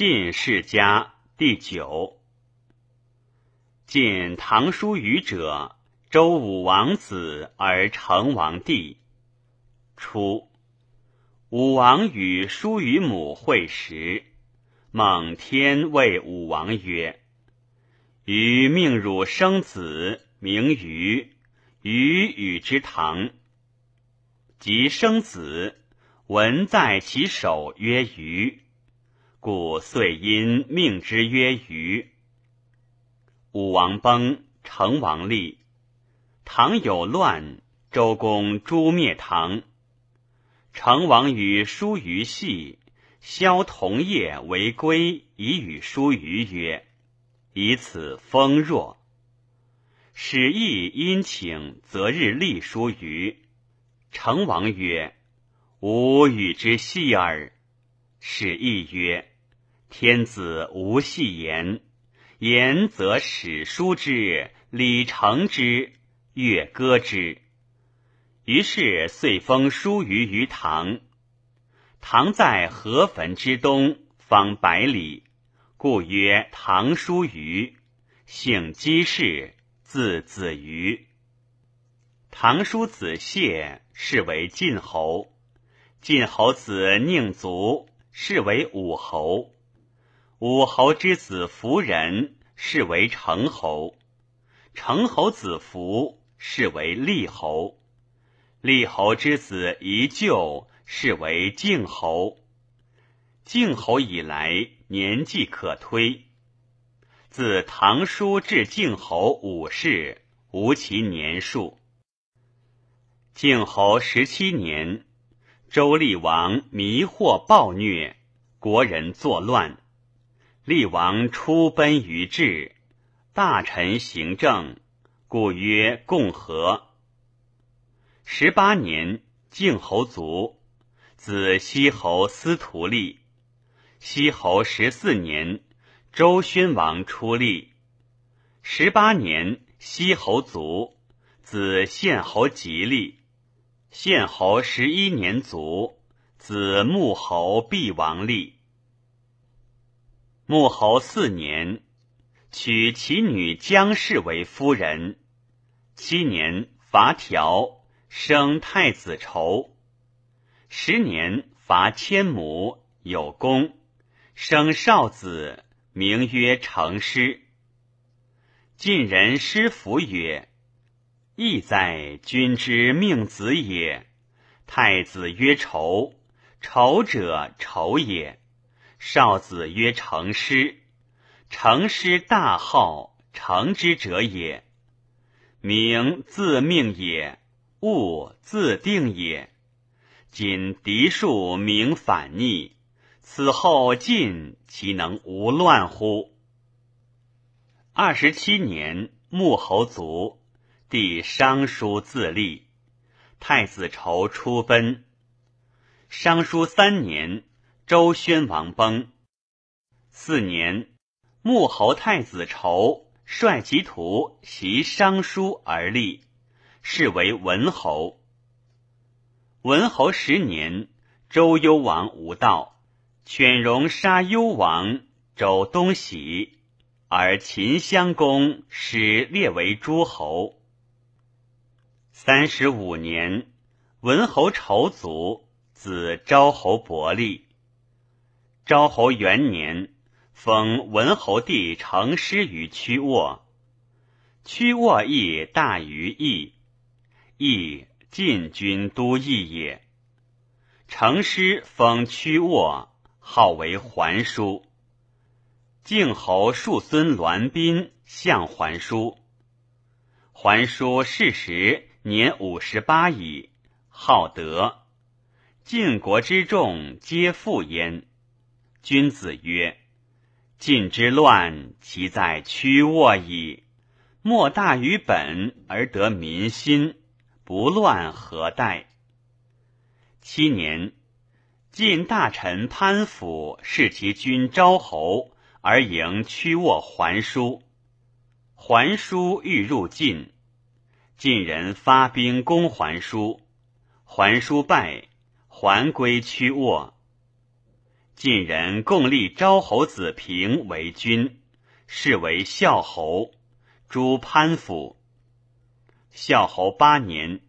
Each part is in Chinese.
晋世家第九。晋唐叔虞者，周武王子而成王弟。初，武王与叔虞母会时，蒙天谓武王曰：“余命汝生子，名虞。虞与之堂。及生子，文在其手曰虞。”故遂因命之曰虞。武王崩，成王立。唐有乱，周公诛灭唐。成王与叔虞戏，萧同业为归，以与叔虞曰：“以此封若。”始亦殷请择日立叔虞。成王曰：“吾与之系耳。”始亦曰。天子无戏言，言则史书之，礼成之，乐歌之。于是遂封叔虞于唐。唐在河汾之东，方百里，故曰唐叔虞。姓姬氏，字子虞。唐叔子谢，是为晋侯。晋侯子宁卒，是为武侯。武侯之子夫人，是为成侯；成侯子服，是为厉侯；厉侯之子宜臼，是为敬侯。敬侯以来，年纪可推。自唐叔至敬侯五世，无其年数。敬侯十七年，周厉王迷惑暴虐，国人作乱。厉王出奔于治，大臣行政，故曰共和。十八年，晋侯卒，子西侯司徒立。西侯十四年，周宣王出立。十八年，西侯卒，子献侯吉立。献侯十一年卒，子穆侯毕王立。穆侯四年，娶其女姜氏为夫人。七年，伐条，生太子仇。十年，伐千亩，有功，生少子，名曰成师。晋人师服曰：“义在君之命子也。太子曰仇，仇者仇也。”少子曰成师，成师大号，成之者也。名自命也，物自定也。今嫡庶名反逆，此后晋其能无乱乎？二十七年，穆侯卒，弟商叔自立，太子仇出奔。商叔三年。周宣王崩，四年，穆侯太子仇率其徒袭商叔而立，是为文侯。文侯十年，周幽王无道，犬戎杀幽王，周东徙，而秦襄公始列为诸侯。三十五年，文侯仇卒，子昭侯伯立。昭侯元年，封文侯弟成师于曲沃。曲沃邑大于邑，邑晋军都邑也。成师封曲沃，号为桓叔。晋侯庶孙栾宾相桓叔。桓叔逝时年五十八矣，好德。晋国之众皆附焉。君子曰：“晋之乱，其在屈沃矣。莫大于本而得民心，不乱何待？”七年，晋大臣潘府视其君昭侯，而迎屈沃还书。还书欲入晋，晋人发兵攻还书，还书败，还归屈沃。晋人共立昭侯子平为君，是为孝侯，诸潘府。孝侯八年，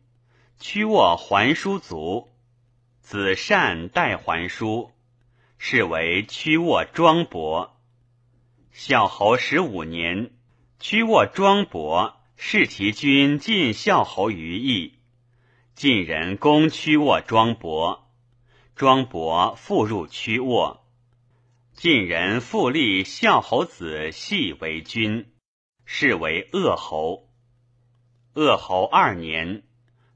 屈沃还叔卒，子善代还叔，是为屈沃庄伯。孝侯十五年，屈沃庄伯弑其君晋孝侯于邑，晋人攻屈沃庄伯。庄伯复入屈沃，晋人复立孝侯子系为君，是为鄂侯。鄂侯二年，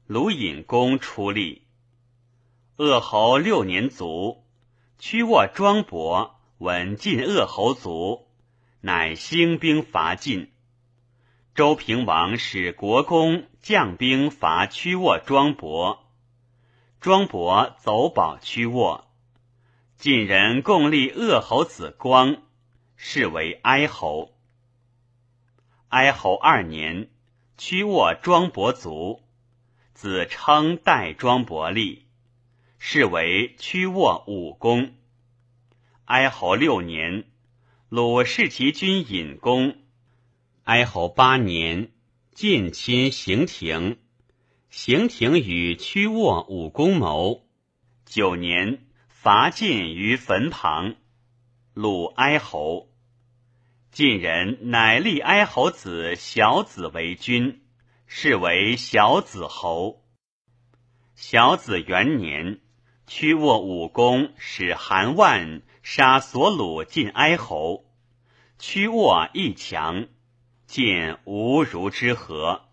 鲁隐公出立。鄂侯六年卒，屈沃庄伯闻晋鄂侯卒，乃兴兵伐晋。周平王使国公将兵伐屈沃庄伯。庄伯走保屈沃，晋人共立鄂侯子光，是为哀侯。哀侯二年，屈沃庄伯卒，子称代庄伯立，是为屈沃武公。哀侯六年，鲁弑其君尹公。哀侯八年，晋亲行庭。行庭与屈沃武公谋，九年伐晋于坟旁，鲁哀侯。晋人乃立哀侯子小子为君，是为小子侯。小子元年，屈沃武公使韩万杀所鲁晋哀侯，屈沃亦强，晋无如之何。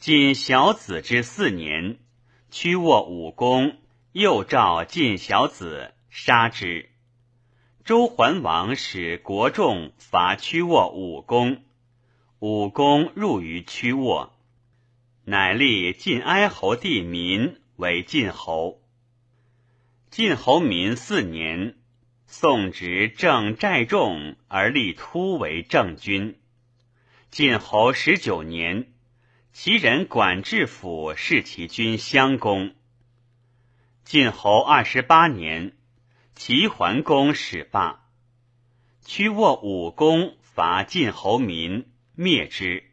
晋小子之四年，屈沃武功，又召晋小子杀之。周桓王使国众伐屈沃武功，武功入于屈沃，乃立晋哀侯弟民为晋侯。晋侯民四年，宋执正寨众而立突为正君。晋侯十九年。其人管治府弑其君襄公。晋侯二十八年，齐桓公始罢。屈沃武功伐晋侯民，灭之。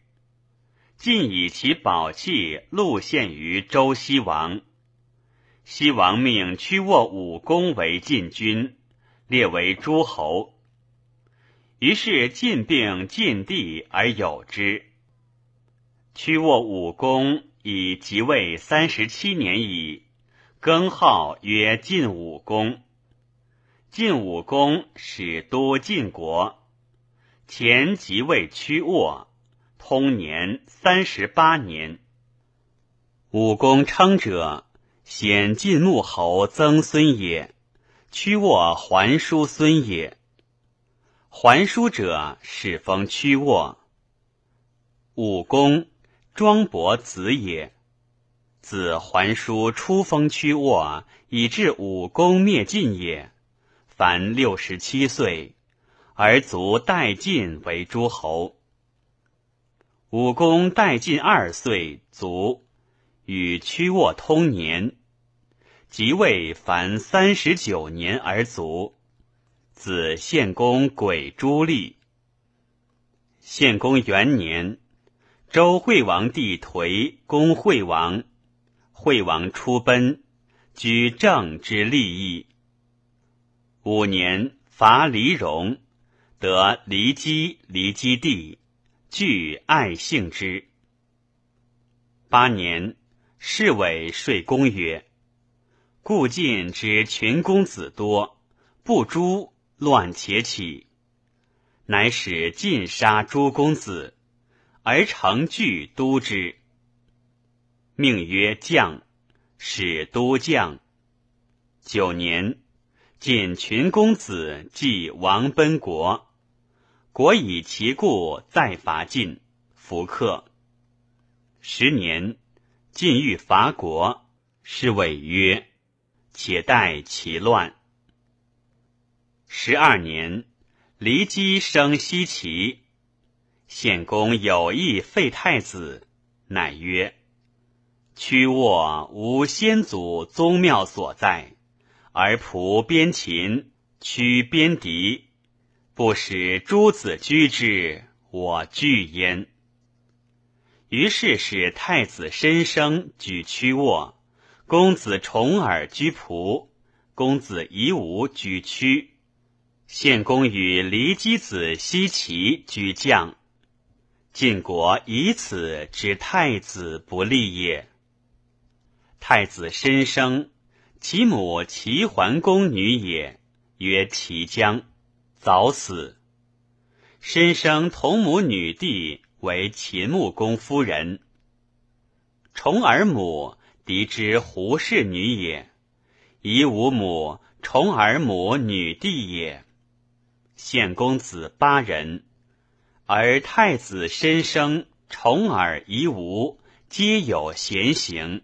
晋以其宝器禄献于周西王。西王命屈沃武功为晋君，列为诸侯。于是晋并晋地而有之。屈沃武公以即位三十七年矣，更号曰晋武公。晋武公始都晋国，前即位屈沃，通年三十八年。武功称者，显晋穆侯曾孙也。屈沃还叔孙也。还叔者，始封屈沃。武公。庄伯子也，子桓叔出封屈沃，以致武功灭晋也。凡六十七岁，而卒代晋为诸侯。武功代晋二岁卒，与屈沃通年，即位凡三十九年而卒。子献公鬼朱立。献公元年。周惠王帝颓攻惠王，惠王出奔，居政之利益。五年伐黎戎，得黎姬、黎基地，具爱幸之。八年，侍卫说公曰：“故晋之群公子多，不诛乱且起，乃使尽杀诸公子。”而成具都之，命曰将，使都将。九年，晋群公子继王奔国，国以其故再伐晋，弗克。十年，晋欲伐国，是谓曰：“且待其乱。”十二年，骊姬生西齐。献公有意废太子，乃曰：“屈沃无先祖宗庙所在，而仆边秦，屈边敌，不使诸子居之，我惧焉。于是使太子申生举屈沃，公子重耳居仆，公子夷吾举屈。献公与骊姬子奚齐居将。晋国以此知太子不利也。太子申生，其母齐桓公女也，曰齐姜，早死。申生同母女弟。为秦穆公夫人，重耳母嫡之胡氏女也，夷吾母重耳母女弟也。献公子八人，而太子申生、重耳、夷吾皆有贤行。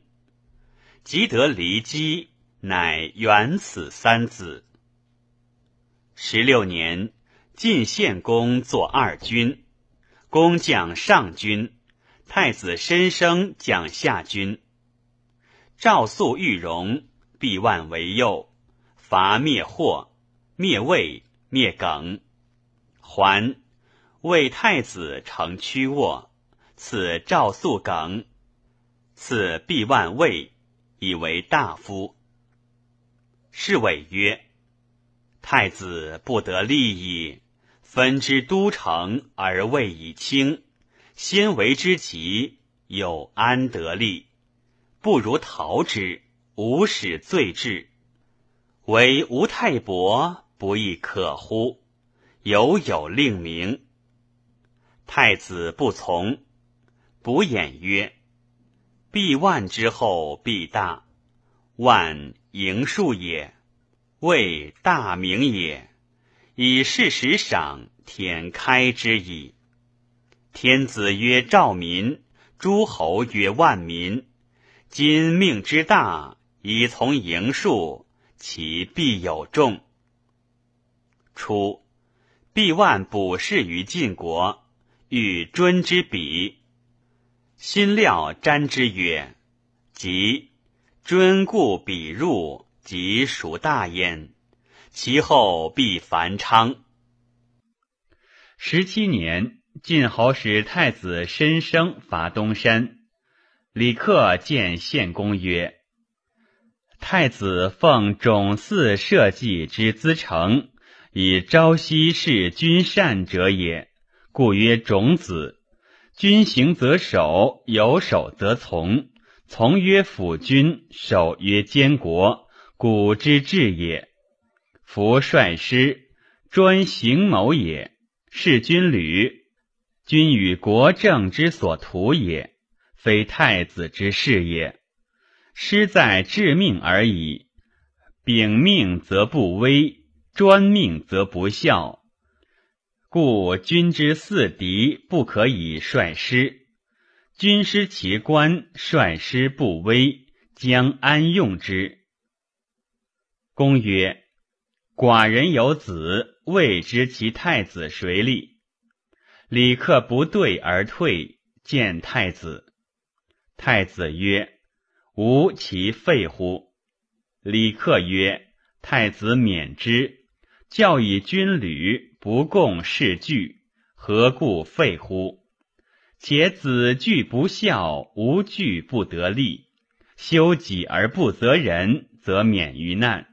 即得骊姬，乃元此三子。十六年，晋献公作二军。公将上军，太子申生将下军。赵肃玉荣，毕万为右，伐灭霍，灭魏，灭耿。还，魏太子成屈沃，赐赵肃耿，赐毕万位，以为大夫。侍卫曰：“太子不得利矣。”分之都城而位以轻，先为之急，有安得利？不如逃之，无使罪至。唯吴太伯不亦可乎？犹有令名。太子不从，卜衍曰：“必万之后必大，万盈数也，谓大名也。”以事实赏，天开之矣。天子曰：“兆民。”诸侯曰：“万民。”今命之大，以从盈数，其必有众。初，必万卜事于晋国，欲尊之比。心料瞻之曰：“即尊故比入，即属大焉。”其后必繁昌。十七年，晋侯使太子申生伐东山。李克见献公曰：“太子奉种嗣社稷之资成，以朝夕事君善者也，故曰种子。君行则守，有守则从。从曰辅君，守曰监国，古之治也。”夫率师，专行谋也；是军旅，君与国政之所图也，非太子之事也。师在致命而已。秉命则不威，专命则不效。故君之四敌，不可以率师。君失其官，率师不威，将安用之？公曰。寡人有子，未知其太子谁立。李克不对而退，见太子。太子曰：“吾其废乎？”李克曰：“太子免之。教以军旅，不共事具，何故废乎？且子惧不孝，无惧不得利。修己而不责人，则免于难。”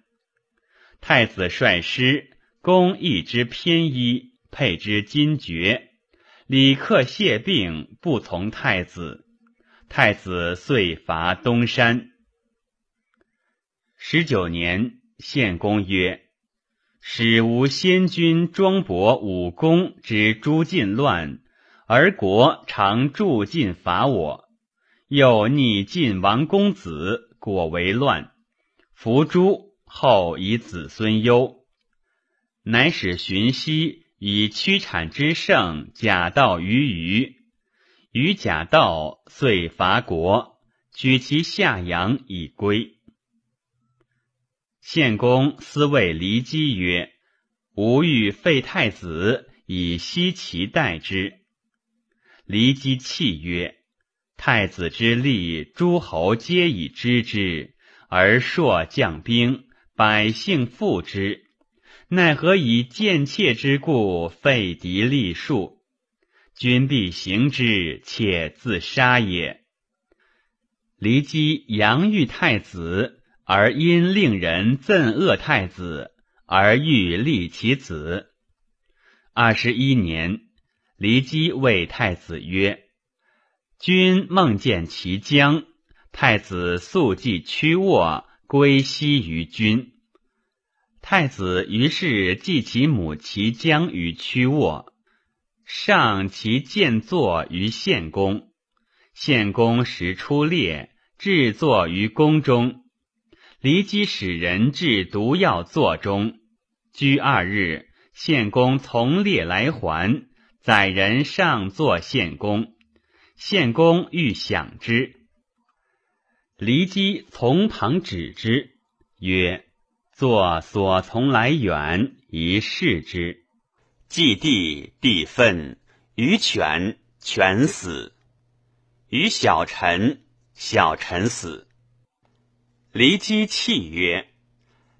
太子率师，公义之偏衣，配之金爵。李克谢病，不从太子。太子遂伐东山。十九年，献公曰：“使无先君庄伯武功之诸晋乱，而国常助晋伐我。又逆晋王公子，果为乱，伏诛。”后以子孙忧，乃使荀息以屈产之盛假道于虞，虞假道遂伐国，举其下阳以归。献公思谓骊姬曰：“吾欲废太子，以奚其代之。”骊姬泣曰：“太子之立，诸侯皆以知之，而朔将兵。”百姓附之，奈何以贱妾之故废敌立庶？君必行之，且自杀也。骊姬阳欲太子，而因令人憎恶太子，而欲立其子。二十一年，骊姬谓太子曰：“君梦见其将，太子素记屈卧，归西于君。”太子于是祭其母其将于屈卧。上其剑坐于献公，献公时出猎，置坐于宫中。骊姬使人置毒药座中，居二日，献公从猎来还，载人上坐献公。献公欲享之，骊姬从旁止之，曰：“坐所从来远，宜视之。”祭地，地愤；于犬，犬死；于小臣，小臣死。骊姬泣曰：“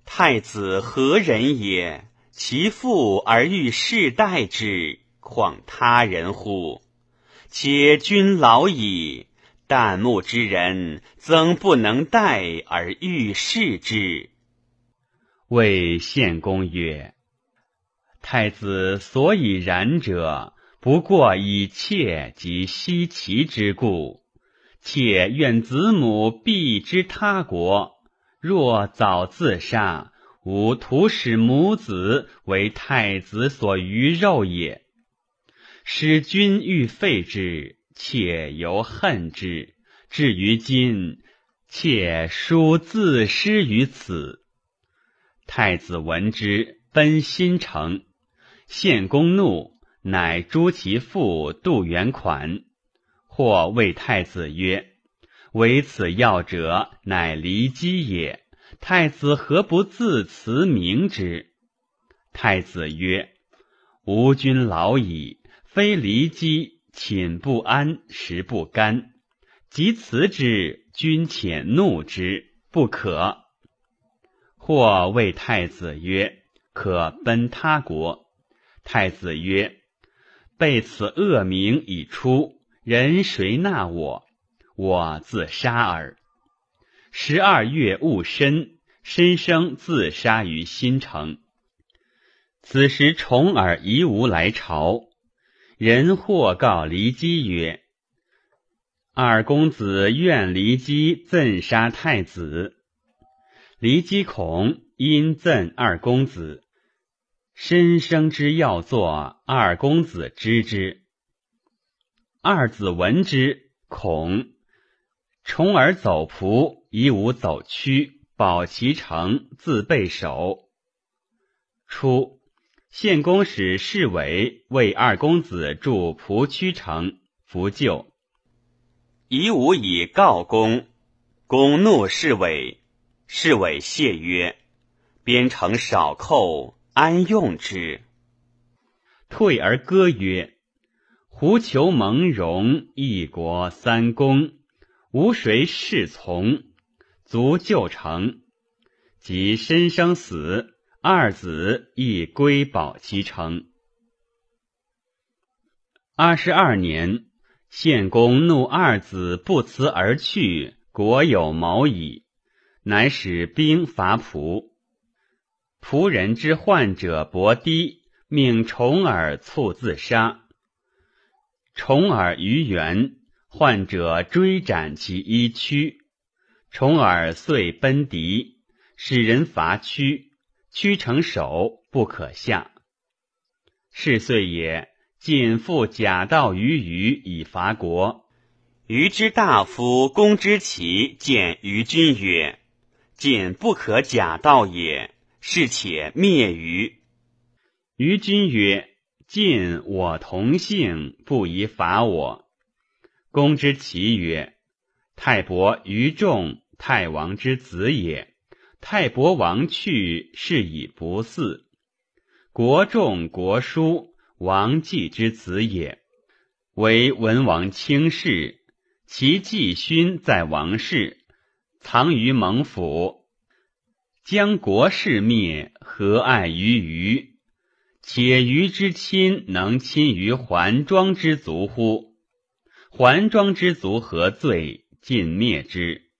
太子何人也？其父而欲世代之，况他人乎？且君老矣，旦暮之人，曾不能待而欲视之。”谓献公曰。太子所以然者，不过以妾及西岐之故。妾愿子母避之他国，若早自杀，吾徒使母子为太子所鱼肉也。使君欲废之，妾犹恨之。至于今，妾殊自失于此。太子闻之，奔新城。献公怒，乃诛其父杜元款。或谓太子曰：“为此药者，乃离姬也。太子何不自辞明之？”太子曰：“吾君老矣，非离姬，寝不安，食不甘。即辞之，君且怒之，不可。”或谓太子曰：“可奔他国。”太子曰：“被此恶名已出，人谁纳我？我自杀耳。”十二月戊申，申生自杀于新城。此时重耳夷吾来朝，人或告骊姬曰：“二公子愿骊姬赠杀太子。”骊姬恐，因赠二公子。申生之要作，二公子知之。二子闻之，恐。重耳走仆，以吾走屈，保其城，自备守。初，献公使侍卫为二公子筑蒲曲城，弗救。以吾以告公，公怒侍卫，侍卫谢曰：“边城少寇。”安用之？退而歌曰：“狐裘蒙戎，一国三公，无谁侍从，足救成。及身生死，二子亦归保其城。”二十二年，献公怒二子不辞而去，国有谋矣，乃使兵伐蒲。仆人之患者伯堤，命重耳卒自杀。重耳于原，患者追斩其衣躯。重耳遂奔敌，使人伐屈，屈成守，不可下。是岁也，晋复假道于虞以伐国。虞之大夫公之奇见虞君曰：“晋不可假道也。”是且灭虞。于君曰：“晋我同姓，不宜伐我。”公之奇曰：“太伯于众，太王之子也。太伯王去，是以不嗣。国仲、国叔，王季之子也。为文王卿士，其季勋在王室，藏于蒙府。”将国事灭，何爱于余？且余之亲能亲于桓庄之族乎？桓庄之族何罪？尽灭之。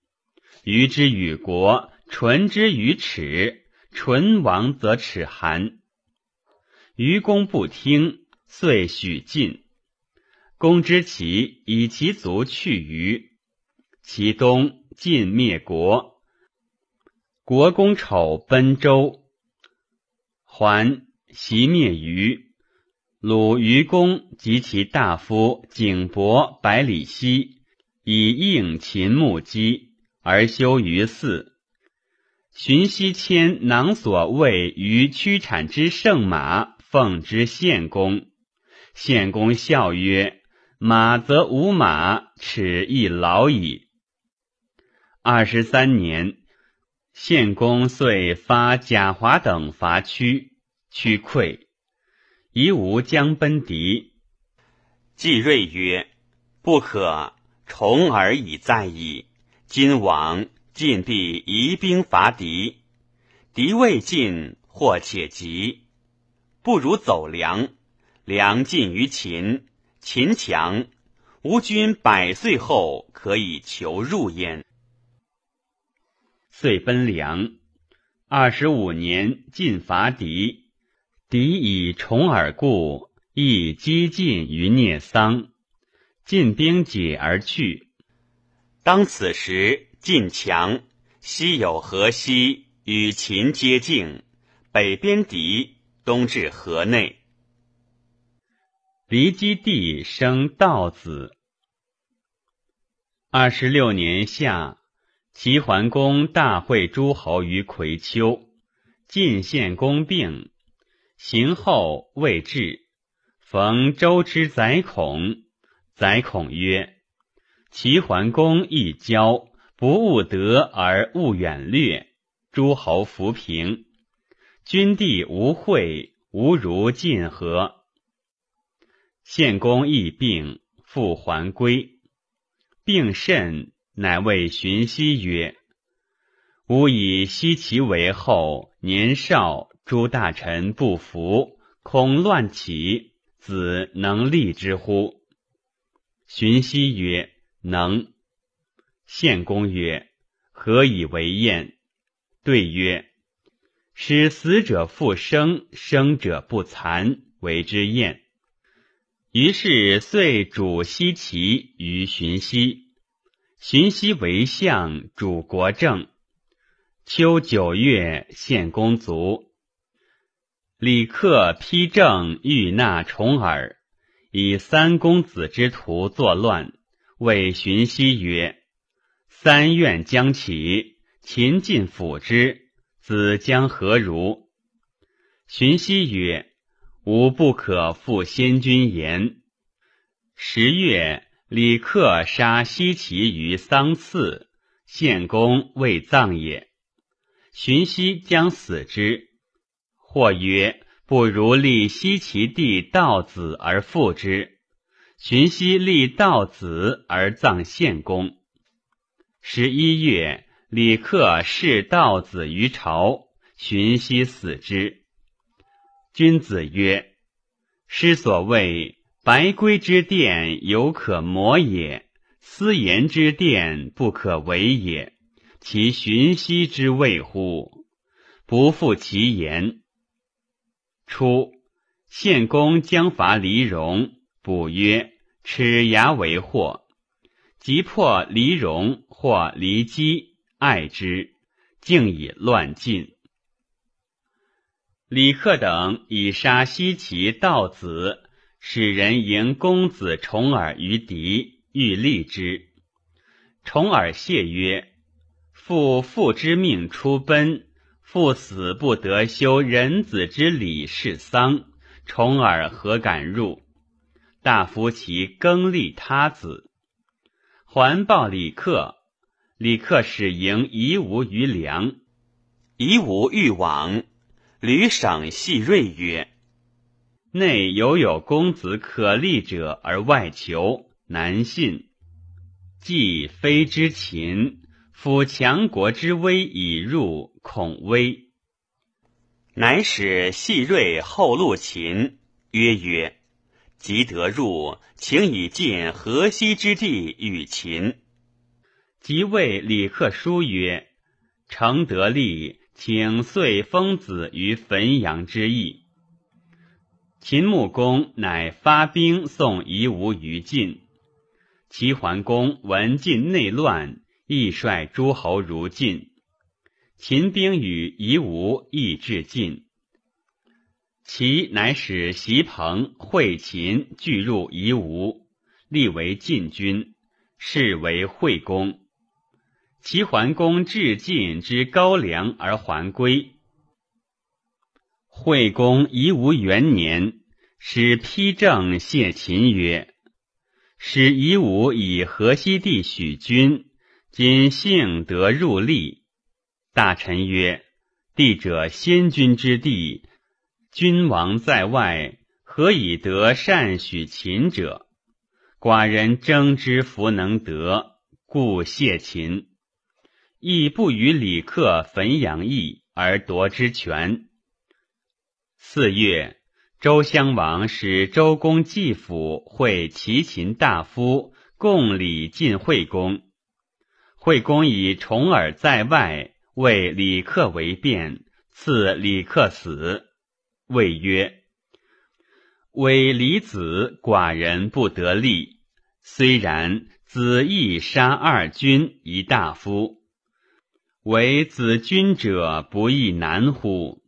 余之与国，唇之于齿，唇亡则齿寒。余公不听，遂许晋。公之其以其族去余，其东晋灭国。国公丑奔周，还。袭灭于，鲁愚公及其大夫景伯、百里奚，以应秦穆姬，而修于寺。荀息迁囊所谓于屈产之圣马，奉之献公。献公笑曰：“马则无马，齿亦老矣。”二十三年，献公遂发贾华等伐屈。屈溃，夷吾将奔敌。季瑞曰：“不可，重耳已在矣。今往，晋必移兵伐敌。敌未尽，或且急，不如走粮。粮尽于秦，秦强，吾军百岁后可以求入焉。”遂奔梁。二十五年，晋伐敌。敌以重耳故，亦积尽于聂桑。晋兵解而去。当此时，晋强，西有河西，与秦接境，北边敌，东至河内。骊姬帝生道子。二十六年夏，齐桓公大会诸侯于葵丘，晋献公病。行后未至，逢周之宰孔。宰孔曰：“齐桓公一骄，不务德而务远略，诸侯弗平。君地无惠，无如晋何？”献公亦病，复还归。病甚，乃谓荀息曰：“吾以奚齐为后，年少。”诸大臣不服，恐乱起，子能立之乎？荀息曰：“能。”献公曰：“何以为验？”对曰：“使死者复生，生者不残，为之验。”于是遂主西齐于荀息。荀息为相，主国政。秋九月，献公卒。李克批政欲纳重耳，以三公子之徒作乱，谓荀息曰：“三愿将起，秦晋辅之，子将何如？”荀息曰：“吾不可负先君言。”十月，李克杀西齐于桑次，献公未葬也。荀息将死之。或曰：“不如立西齐帝道子而复之。”荀息立道子而葬献公。十一月，李克弑道子于朝，荀息死之。君子曰：“师所谓白圭之殿，犹可磨也；私言之殿，不可为也。其荀息之谓乎？不负其言。”初，献公将伐黎戎，卜曰：“齿牙为祸。”即破黎戎，或黎姬，爱之，竟以乱尽。李克等以杀西岐道子，使人迎公子重耳于敌，欲立之。重耳谢曰：“父父之命出奔。”父死不得修人子之礼事丧，重耳何敢入？大夫其更立他子，还报李克。李克使迎夷吾于梁，夷吾欲往，吕省细锐曰：“内犹有公子可立者，而外求难信。既非之秦，夫强国之威已入，恐危。乃使细锐后陆秦，曰曰：即得入，请以尽河西之地与秦。即谓李克书曰：承得利，请遂封子于汾阳之邑。秦穆公乃发兵送夷吾于晋。齐桓公闻晋内乱，亦率诸侯如晋。秦兵与夷吾亦至晋。齐乃使袭彭会秦俱入夷吾，立为晋军，是为惠公。齐桓公至晋之高梁而还归。惠公夷吾元年，使丕正谢秦曰。使夷吾以河西地许君，今幸得入立。大臣曰：“地者先君之地，君王在外，何以得善许秦者？寡人争之弗能得，故谢秦。亦不与李克汾阳邑而夺之权。”四月。周襄王使周公季府会齐秦大夫，共礼晋惠公。惠公以重耳在外，为李克为辩，赐李克死。谓曰：“为李子，寡人不得利。虽然，子亦杀二君一大夫，为子君者，不亦难乎？”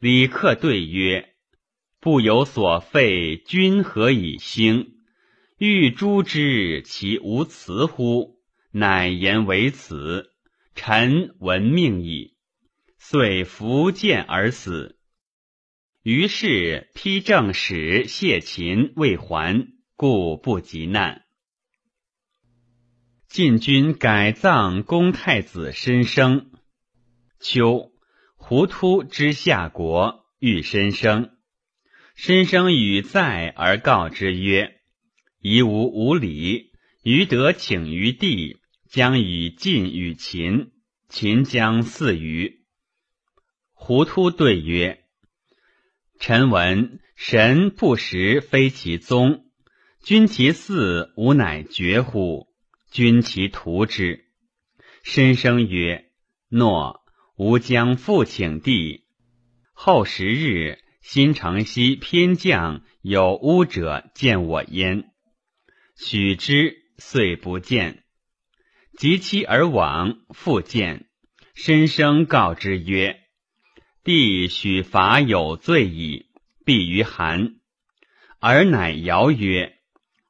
李克对曰。不有所废，君何以兴？欲诛之，其无辞乎？乃言为此。臣闻命矣。遂伏剑而死。于是丕正使谢秦未还，故不及难。晋军改葬公太子申生。秋，胡突之下国，遇申生。申生与在而告之曰：“夷吾无礼，余得请于地，将以晋与秦，秦将四余。”胡突对曰：“臣闻神不识非其宗，君其嗣吾乃绝乎？君其图之。”申生曰：“诺，吾将复请地。”后十日。新城西偏将有巫者见我焉，许之，遂不见。及期而往，复见，申生告之曰：“帝许伐有罪矣，必于韩。”而乃谣曰：“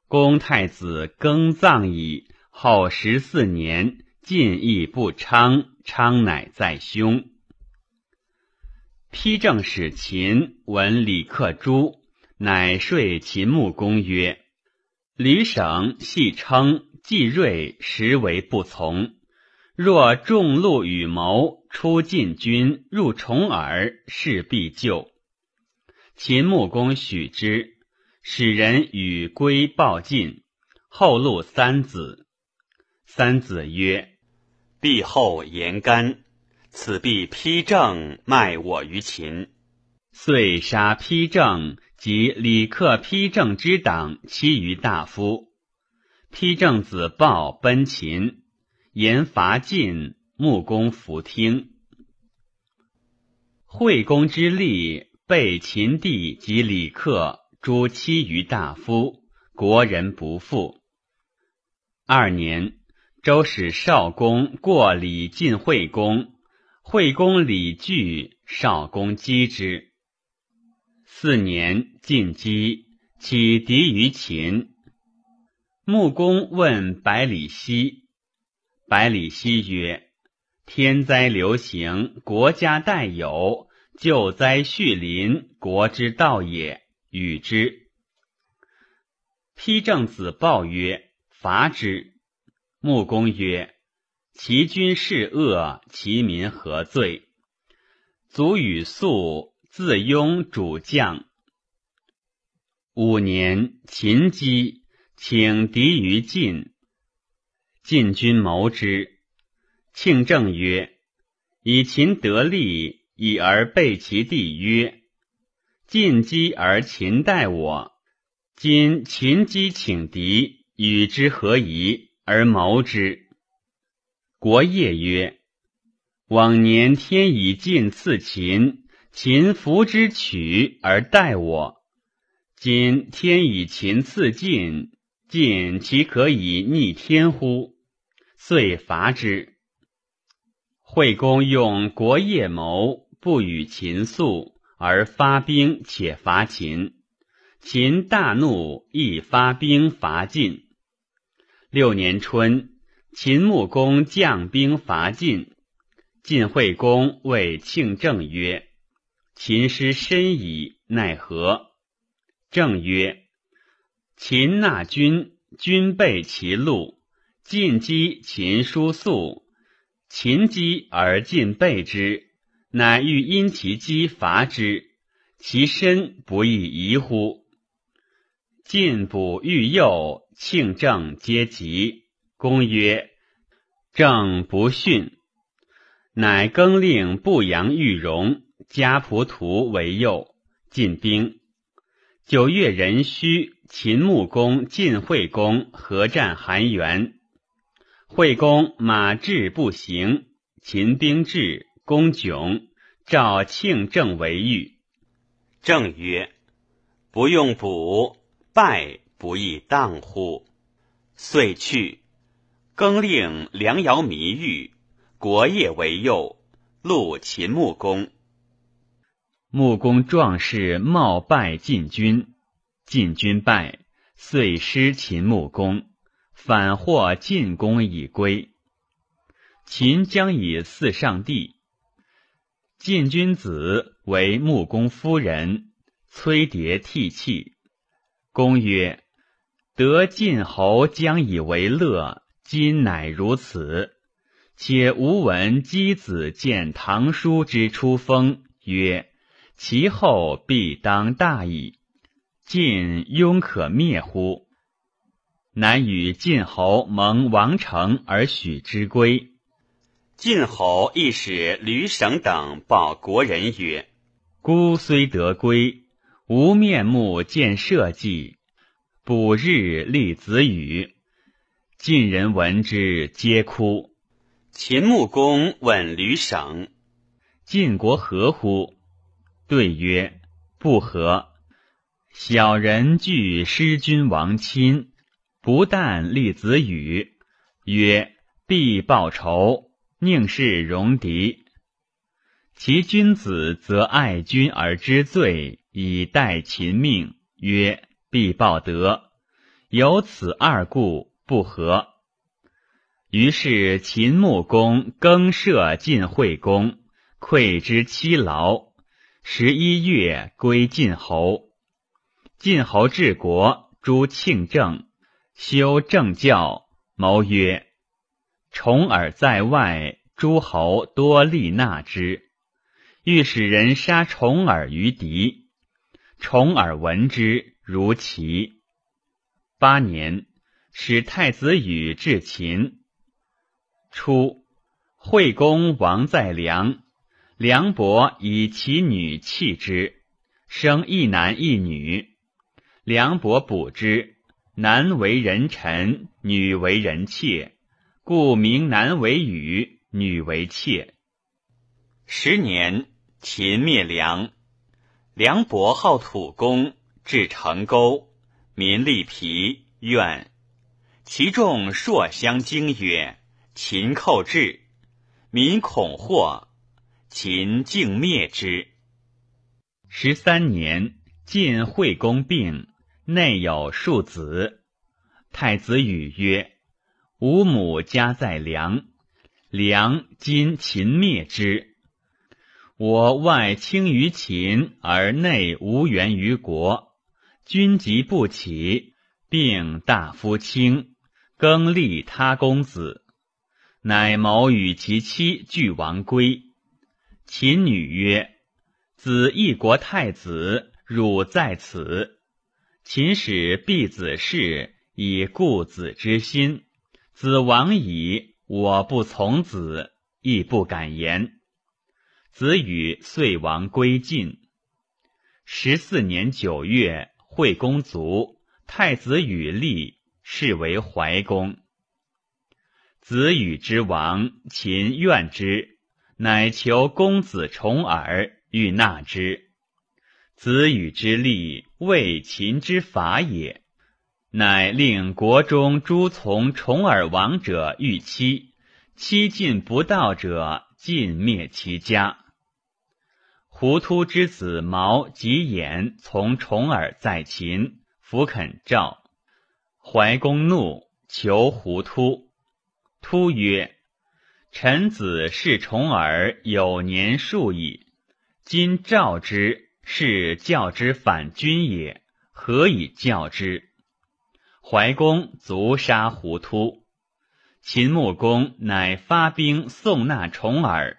公太子更葬矣，后十四年，晋亦不昌，昌乃在兄。”丕正使秦闻李克诛，乃说秦穆公曰：“吕省戏称季瑞实为不从。若众路与谋，出晋军入重耳，势必救。”秦穆公许之，使人与归报晋。后路三子。三子曰：“必后言干。”此必披正卖我于秦，遂杀披正及李克披正之党其余大夫。丕正子豹奔秦，言伐晋，穆公弗听。惠公之立，被秦帝及李克诛其余大夫，国人不复。二年，周使少公过礼晋惠公。惠公礼拒，少公击之。四年，晋击，起敌于秦。穆公问百里奚，百里奚曰：“天灾流行，国家待有；救灾恤临，国之道也。与之。”丕正子报曰：“伐之。”穆公曰。其君是恶，其民何罪？卒与粟，自拥主将。五年，秦击，请敌于晋。晋军谋之，庆正曰：“以秦得利，以而备其地曰：‘晋击而秦待我。’今秦击请敌，与之何宜而谋之？”国业曰：“往年天以晋赐秦，秦服之取而待我。今天以秦赐晋，晋其可以逆天乎？遂伐之。惠公用国业谋，不与秦诉，而发兵且伐秦。秦大怒，亦发兵伐晋。六年春。秦穆公将兵伐晋，晋惠公谓庆正曰：“秦师深矣，奈何？”正曰：“秦纳君，君备其禄；晋击秦叔宿，秦击而晋备之，乃欲因其击伐之，其身不亦疑乎？”晋卜欲诱，庆正皆急。公曰：“政不逊。”乃更令不阳玉荣、家仆图为右，进兵。九月壬戌，秦穆公、晋惠公合战韩原。惠公马至不行，秦兵至，公窘，召庆政为御。正曰：“不用补，败不亦当乎？”遂去。更令梁尧弥玉，国业为右，录秦穆公。穆公壮士冒败晋军，晋军败，遂失秦穆公，反获晋公以归。秦将以祀上帝。晋君子为穆公夫人，崔蝶涕泣。公曰：“得晋侯将以为乐。”今乃如此，且吾闻箕子见唐叔之出封，曰：“其后必当大矣。”晋庸可灭乎？乃与晋侯盟王城而许之归。晋侯亦使吕省等报国人曰：“孤虽得归，无面目见社稷，卜日立子语。”晋人闻之，皆哭。秦穆公问吕省：“晋国何乎？”对曰：“不和。小人惧失君王亲，不但立子羽，曰必报仇，宁是戎狄？其君子则爱君而知罪，以待秦命，曰必报德。有此二故。”不和，于是秦穆公更设晋惠公，馈之七劳。十一月归晋侯。晋侯治国，诸庆政，修政教，谋曰：重耳在外，诸侯多利纳之。欲使人杀重耳于敌，重耳闻之，如齐。八年。使太子羽至秦。初，惠公王在梁，梁伯以其女弃之，生一男一女。梁伯卜之，男为人臣，女为人妾，故名男为羽，女为妾。十年，秦灭梁。梁伯好土工，至成沟，民力疲，怨。其众硕相惊曰：“秦寇至，民恐祸。秦竟灭之。”十三年，晋惠公病，内有庶子。太子语曰：“吾母家在梁，梁今秦灭之，我外轻于秦，而内无援于国。君疾不起，病大夫轻。”更立他公子，乃谋与其妻俱亡归。秦女曰：“子一国太子，汝在此。秦使必子事，以固子之心。子亡矣，我不从子，亦不敢言。子与遂亡归晋。十四年九月，惠公卒，太子与立，是为怀公。子与之亡，秦怨之，乃求公子重耳，欲纳之。子与之立，为秦之法也，乃令国中诸从重耳王者欲妻，妻尽不道者，尽灭其家。胡突之子毛及衍从重耳在秦，弗肯召。怀公怒，求胡突。突曰：“臣子视重耳有年数矣，今召之，是教之反君也，何以教之？”怀公卒杀胡突。秦穆公乃发兵送纳重耳。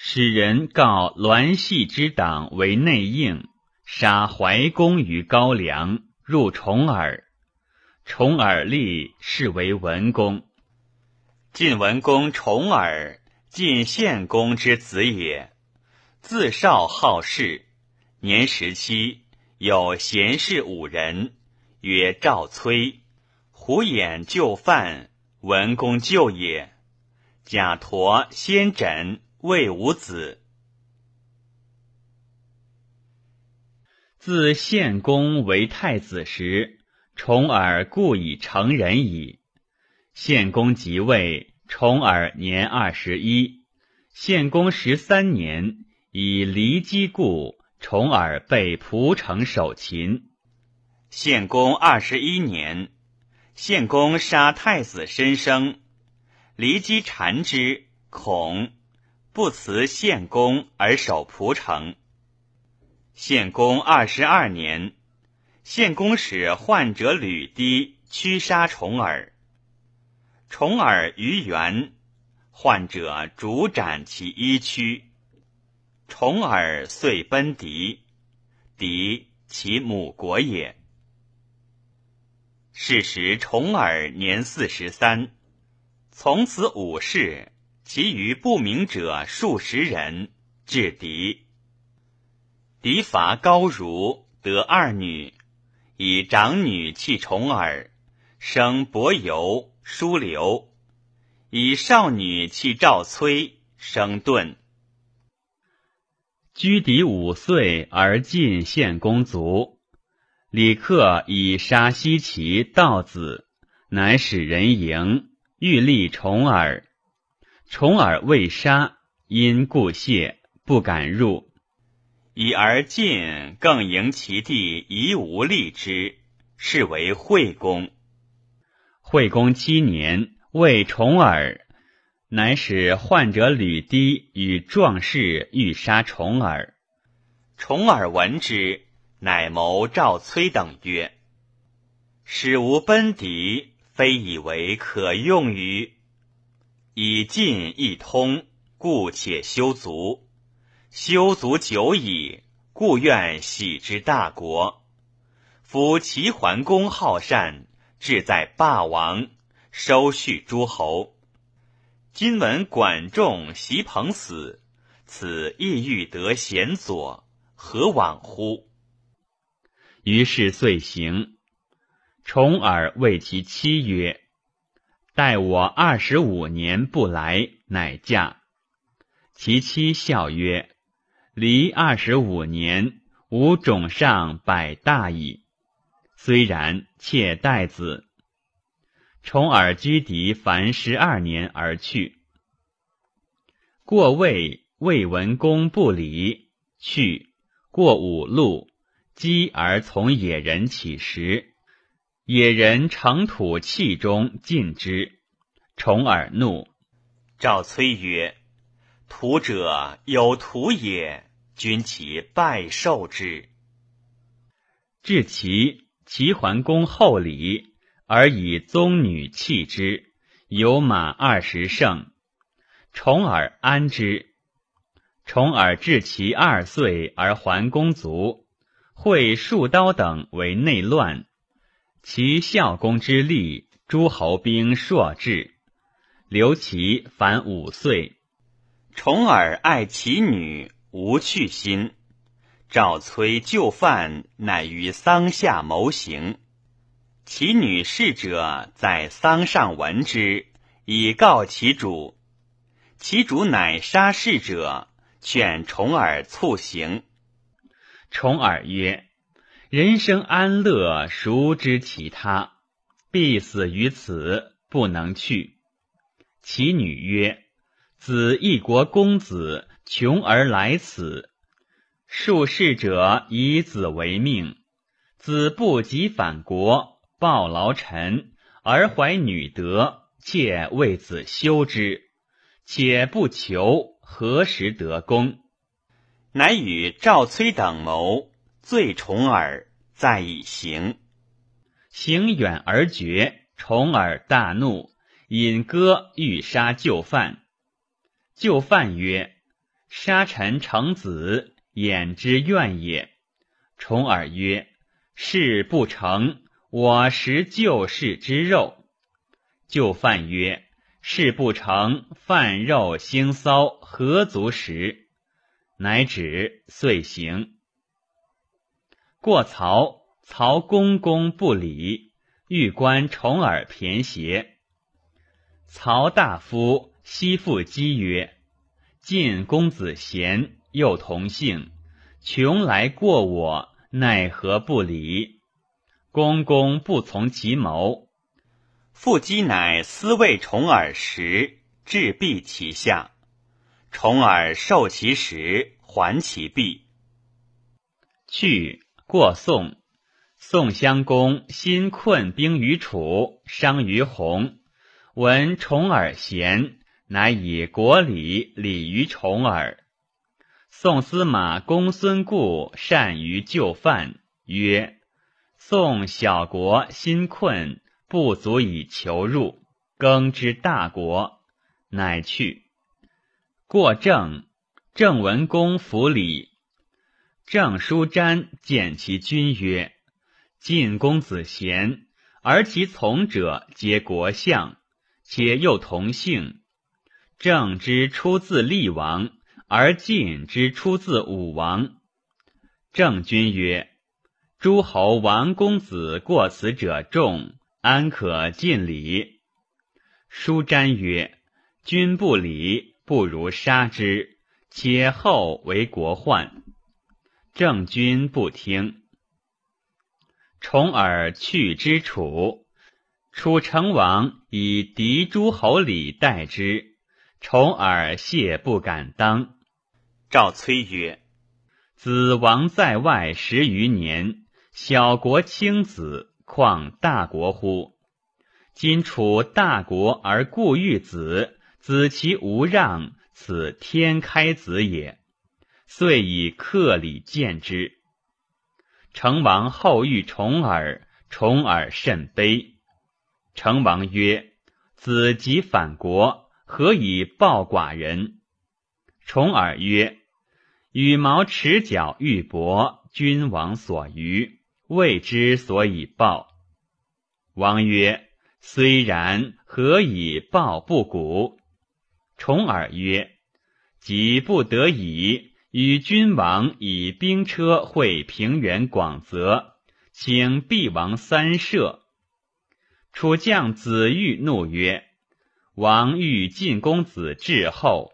使人告栾系之党为内应，杀怀公于高梁，入重耳。重耳立，是为文公。晋文公重耳，晋献公之子也。自少好事，年十七，有贤士五人，曰赵崔、胡衍就范，文公就也。贾陀先诊。魏武子，自献公为太子时，重耳故已成人矣。献公即位，重耳年二十一。献公十三年，以离姬故，重耳被蒲城守秦。献公二十一年，献公杀太子申生，离姬缠之，恐。不辞献公而守蒲城。献公二十二年，献公使患者吕堤驱杀重耳。重耳于原，患者逐斩其衣躯。重耳遂奔狄，狄其母国也。是时重耳年四十三，从此五世。其余不明者数十人，至狄。狄伐高如，得二女，以长女弃重耳，生伯游、叔留；以少女弃赵崔，生盾。居狄五岁而晋献公卒，李克以杀西岐道子，乃使人迎，欲立重耳。重耳未杀，因故谢，不敢入。以而晋更迎其弟夷吾立之，是为惠公。惠公七年，为重耳，乃使患者吕低与壮士欲杀重耳。重耳闻之，乃谋赵崔等曰：“使无奔敌，非以为可用于。”以进一通，故且修足。修足久矣，故愿喜之大国。夫齐桓公好善，志在霸王，收恤诸侯。今闻管仲、袭彭死，此亦欲得贤佐，何往乎？于是遂行。重耳谓其妻曰。待我二十五年不来，乃嫁。其妻笑曰：“离二十五年，吾冢上百大矣。虽然，妾待子。”重耳居敌凡十二年而去。过魏，魏文公不礼，去。过五路，饥而从野人乞食。野人乘土器中尽之，重耳怒。赵崔曰：“土者有土也，君其拜受之。”至齐，齐桓公厚礼，而以宗女弃之，有马二十乘。重耳安之。重耳至其二岁而还公卒，会数刀等为内乱。其孝公之力，诸侯兵硕至，刘琦凡五岁。重耳爱其女，无去心。赵崔就犯，乃于丧下谋行。其女侍者在丧上闻之，以告其主。其主乃杀侍者，劝重耳促行。重耳曰：“人生安乐，孰知其他？必死于此，不能去。”其女曰：“子一国公子，穷而来此。”术士者以子为命，子不及反国，报劳臣，而怀女德，妾为子修之，且不求何时得功，乃与赵崔等谋，罪重耳，再以行。行远而绝，重耳大怒，引戈欲杀就犯。就犯曰：“杀臣成子。”眼之怨也。重耳曰：“事不成，我食旧事之肉。”就犯曰：“事不成，饭肉腥骚，何足食？”乃止，遂行。过曹，曹公公不礼，欲观重耳骈邪。曹大夫西复讥曰：“晋公子贤。”又同姓，穷来过我，奈何不理？公公不从其谋。父姬乃私为重耳食，置币其下。重耳受其食，还其币。去过宋，宋襄公新困兵于楚，伤于洪。闻重耳贤，乃以国礼礼于重耳。宋司马公孙固善于就范，曰：“宋小国心困，不足以求入，耕之大国，乃去。过郑，郑文公府礼。郑叔瞻见其君曰：‘晋公子贤，而其从者皆国相，且又同姓。郑之出自厉王。’”而晋之出自武王，郑君曰：“诸侯王公子过此者众，安可尽礼？”叔瞻曰：“君不礼，不如杀之，且后为国患。”郑君不听。重耳去之楚，楚成王以敌诸侯礼待之，重耳谢不敢当。赵崔曰：“子王在外十余年，小国轻子，况大国乎？今楚大国而故欲子，子其无让，此天开子也。遂以克礼见之。成王后遇重耳，重耳甚悲。成王曰：‘子即反国，何以报寡人？’重耳曰。”羽毛持角玉帛，君王所余，谓之所以报。王曰：“虽然，何以报不古？”重耳曰：“即不得已，与君王以兵车会平原广泽，请毕王三舍。”楚将子玉怒曰：“王欲晋公子至后，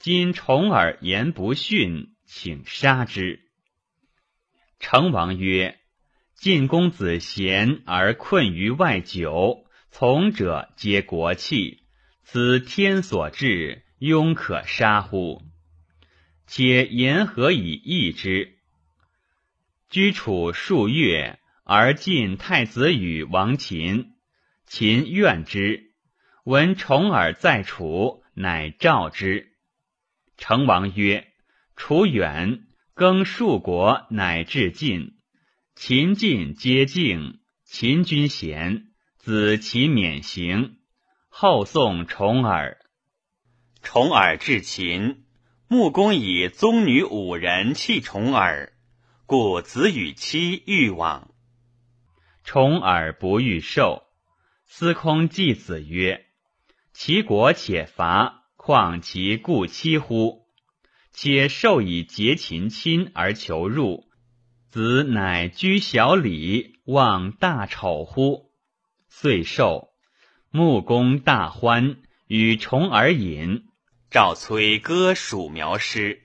今重耳言不逊。”请杀之。成王曰：“晋公子贤而困于外久，从者皆国器，此天所至，庸可杀乎？且言何以易之？居楚数月，而晋太子与王秦，秦怨之，闻重耳在楚，乃召之。成王曰。”楚远更数国，乃至晋。秦晋皆敬，秦君贤，子其免刑。后送重耳。重耳至秦，穆公以宗女五人弃重耳，故子与妻欲往。重耳不欲受。司空季子曰：“其国且伐，况其故妻乎？且受以结秦亲而求入，子乃居小礼，望大丑乎？遂受。穆公大欢，与重耳饮。赵崔歌蜀苗诗。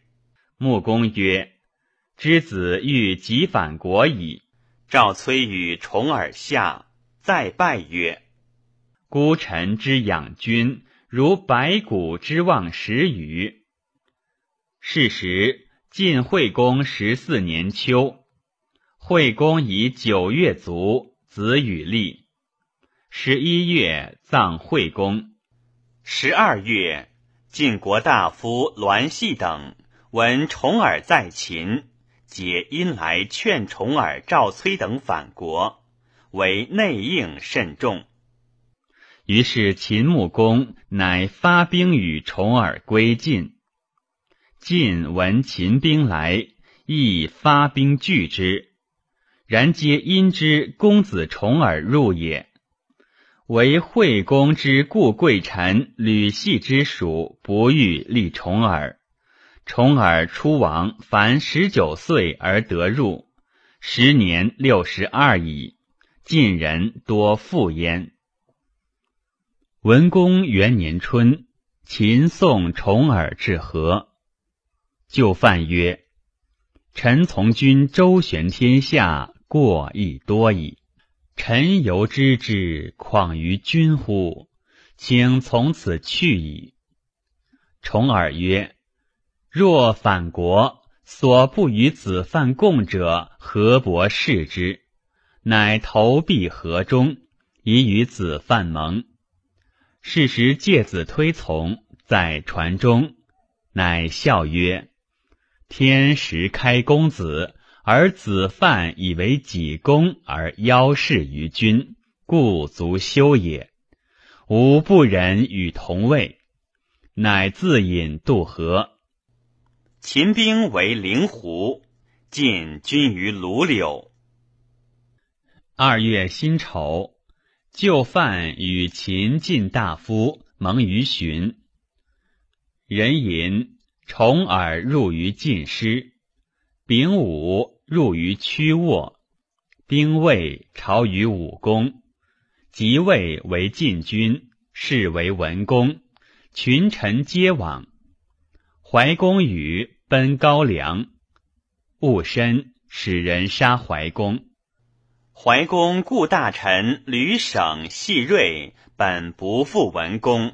穆公曰：“之子欲即反国矣。”赵崔与重耳下，再拜曰：“孤臣之养君，如白骨之望食鱼。”是时，晋惠公十四年秋，惠公以九月卒，子与立。十一月，葬惠公。十二月，晋国大夫栾系等闻重耳在秦，皆因来劝重耳、赵崔等反国，为内应甚重。于是秦穆公乃发兵与重耳归晋。晋闻秦兵来，亦发兵拒之。然皆因之公子重耳入也。为惠公之故贵臣吕系之属，不欲立重耳。重耳出王，凡十九岁而得入，时年六十二矣。晋人多复焉。文公元年春，秦送重耳至河。就范曰：“臣从君周旋天下，过亦多矣。臣犹知之，况于君乎？请从此去矣。”重耳曰：“若反国，所不与子犯共者，何伯视之？乃投币河中，以与子犯盟。是时介子推从，在船中，乃笑曰。”天时开公子，而子犯以为己功而邀事于君，故足羞也。吾不忍与同位，乃自引渡河。秦兵为灵狐，晋军于卢柳。二月辛丑，就犯与秦晋大夫盟于荀。人吟。重耳入于晋师，丙午入于曲沃，兵卫朝于武功，即位为晋君，是为文公，群臣皆往。怀公与奔高梁，戊申，使人杀怀公。怀公故大臣吕省、细锐本不负文公，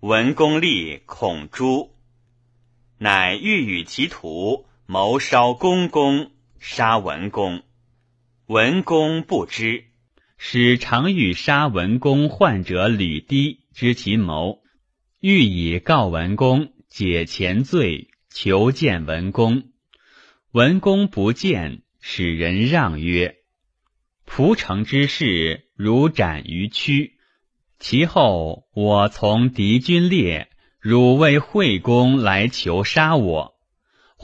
文公立恐诛。乃欲与其徒谋烧公公，杀文公。文公不知，使常欲杀文公患者吕低知其谋，欲以告文公解前罪，求见文公。文公不见，使人让曰：“蒲城之事，如斩于区。其后我从敌军列。”汝为惠公来求杀我，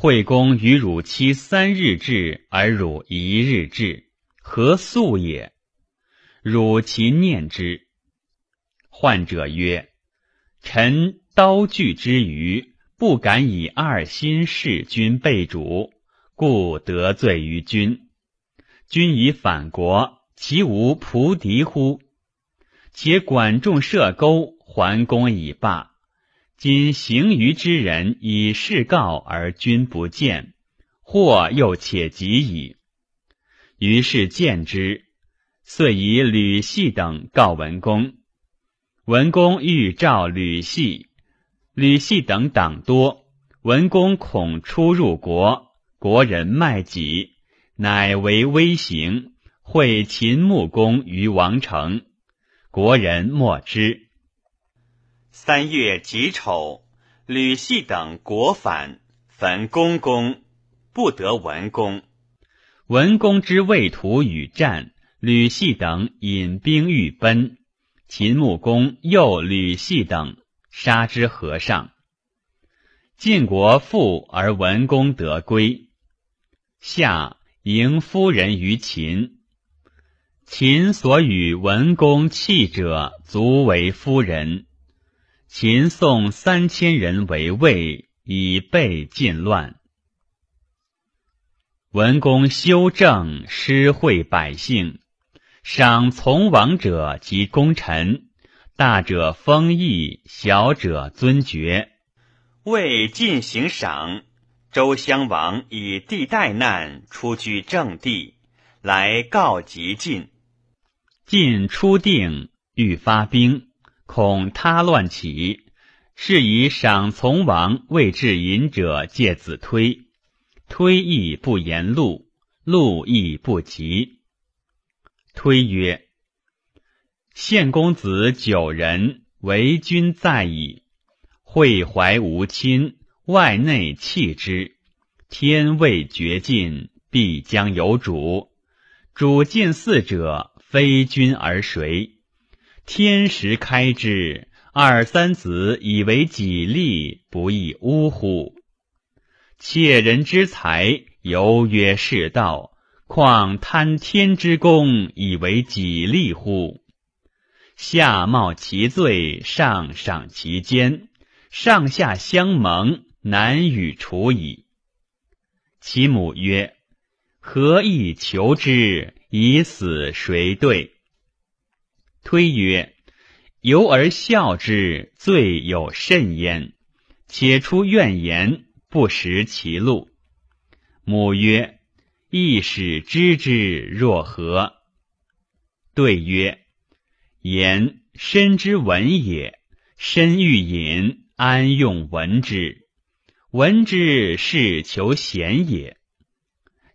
惠公与汝期三日至，而汝一日至，何素也？汝其念之。患者曰：“臣刀具之余，不敢以二心事君备主，故得罪于君。君以反国，其无仆敌乎？且管仲射钩，还公以罢。”今行于之人以示告而君不见，或又且及矣。于是见之，遂以吕系等告文公。文公欲召吕系，吕系等党多，文公恐出入国，国人卖己，乃为微行，会秦穆公于王城，国人莫之。三月己丑，吕系等国反，焚公公，不得文公。文公之未图与战，吕系等引兵欲奔，秦穆公诱吕系等杀之河上。晋国复而文公得归。夏迎夫人于秦，秦所与文公弃者，足为夫人。秦宋三千人为魏，以备晋乱。文公修正，施惠百姓，赏从王者及功臣，大者封邑，小者尊爵。魏进行赏，周襄王以地代难，出居正地，来告急晋。晋初定，欲发兵。恐他乱起，是以赏从王未至隐者借子推，推亦不言路，路亦不及。推曰：“献公子九人，为君在矣。会怀无亲，外内弃之。天未绝尽，必将有主。主近嗣者，非君而谁？”天时开之，二三子以为己利，不亦呜乎？窃人之财，犹曰是道，况贪天之功，以为己利乎？下冒其罪，上赏其奸，上下相蒙，难与处矣。其母曰：“何以求之？以死谁对？”推曰：“由而笑之，罪有甚焉。且出怨言，不识其路。”母曰：“亦使知之若何？”对曰：“言深之文也，深欲隐，安用闻之？闻之是求贤也。”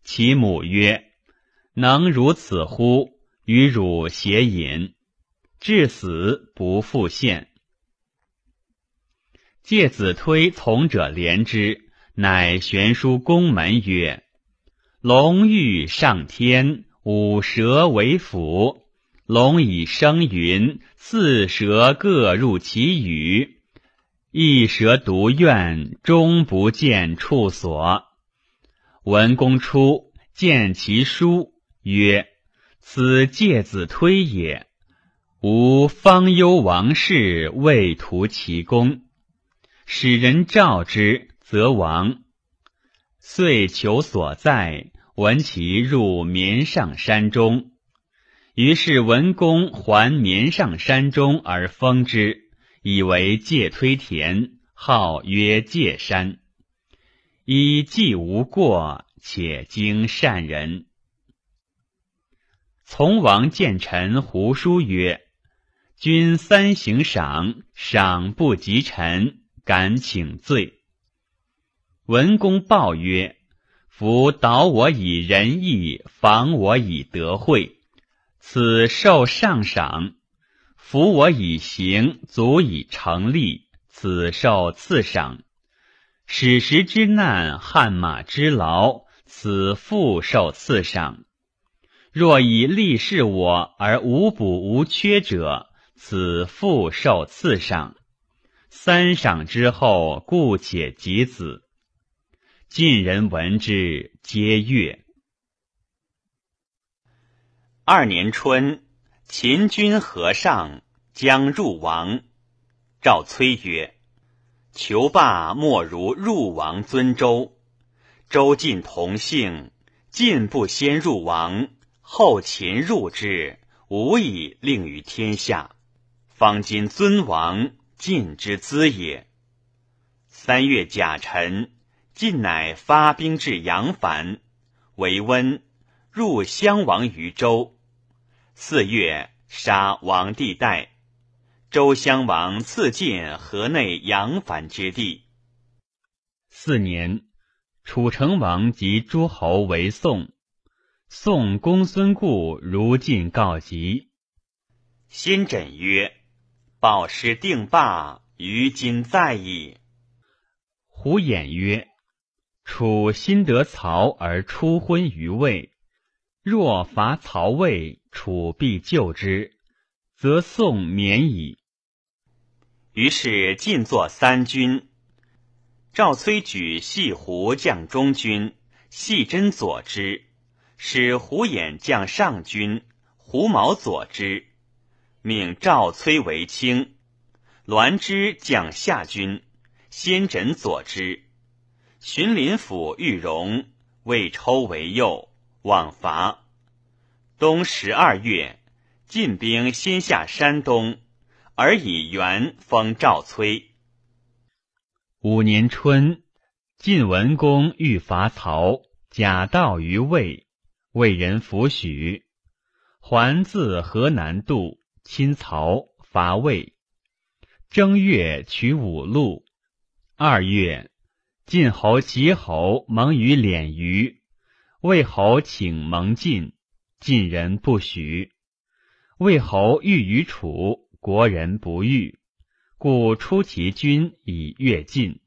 其母曰：“能如此乎？与汝偕饮。”至死不复现。介子推从者怜之，乃悬书宫门曰：“龙欲上天，五蛇为辅。龙以生云，四蛇各入其羽。一蛇独怨，终不见处所。文公出，见其书，曰：‘此介子推也。’”吾方忧王室，未图其功，使人召之，则亡。遂求所在，闻其入绵上山中。于是文公还绵上山中而封之，以为介推田，号曰介山。以既无过，且经善人。从王见臣胡书曰。君三行赏，赏不及臣，敢请罪。文公报曰：“夫导我以仁义，防我以德惠，此受上赏；服我以刑，足以成立，此受次赏；史实之难，汗马之劳，此复受次赏。若以利事我而无补无缺者。”此复受次赏，三赏之后，故且及子。晋人闻之，皆悦。二年春，秦军河上，将入王。赵崔曰：“求霸莫如入王尊周。周晋同姓，晋不先入王，后秦入之，无以令于天下。”方今尊王晋之资也。三月甲辰，晋乃发兵至阳樊，为温，入襄王于周。四月，杀王帝代。周襄王赐晋河内阳樊之地。四年，楚成王及诸侯为宋。宋公孙固如晋告急。先轸曰。报师定罢，于今在矣。胡衍曰：“楚新得曹而出昏于魏，若伐曹魏，楚必救之，则宋免矣。”于是进作三军。赵崔举系胡将中军，系真佐之，使胡衍将上军，胡毛佐之。命赵崔为卿，栾之将下军，先诊佐之。荀林府玉荣为抽为右，往伐。冬十二月，晋兵先下山东，而以元封赵崔。五年春，晋文公欲伐曹，假道于魏，魏人弗许。还自河南渡，亲曹，伐魏。正月，取五路。二月，晋侯齐侯蒙于敛于，魏侯请蒙晋，晋人不许。魏侯欲于楚，国人不欲。故出其军以越晋。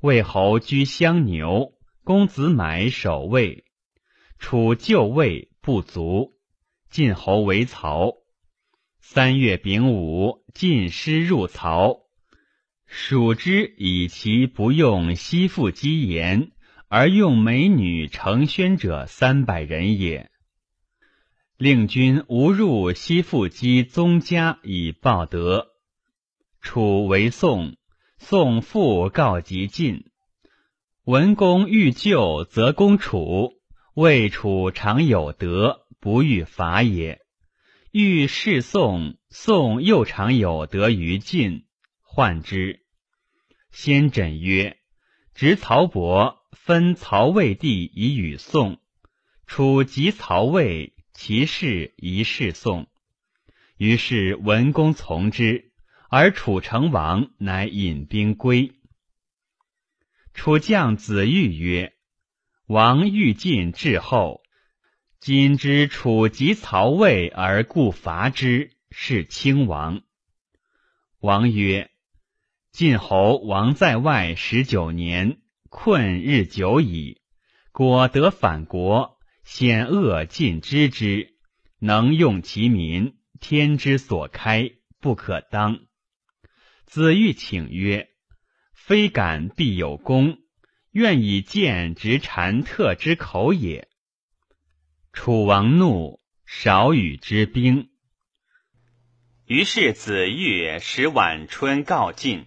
魏侯居相牛，公子买守卫。楚就魏不足，晋侯为曹。三月丙午，晋师入曹。蜀之以其不用西父姬言，而用美女成宣者三百人也。令君无入西父姬宗家以报德。楚为宋，宋复告及晋。文公欲救，则攻楚。魏楚常有德，不欲伐也。欲事宋，宋又常有德于晋，患之。先轸曰：“执曹伯，分曹魏地以与宋。楚及曹魏，其事宜事宋。”于是文公从之。而楚成王乃引兵归。楚将子玉曰：“王欲进至后，今之楚及曹魏而故伐之，是轻王。”王曰：“晋侯王在外十九年，困日久矣。果得反国，险恶尽知之，能用其民，天之所开，不可当。”子欲请曰：“非敢必有功，愿以剑直禅特之口也。”楚王怒，少与之兵。于是子玉使晚春告晋，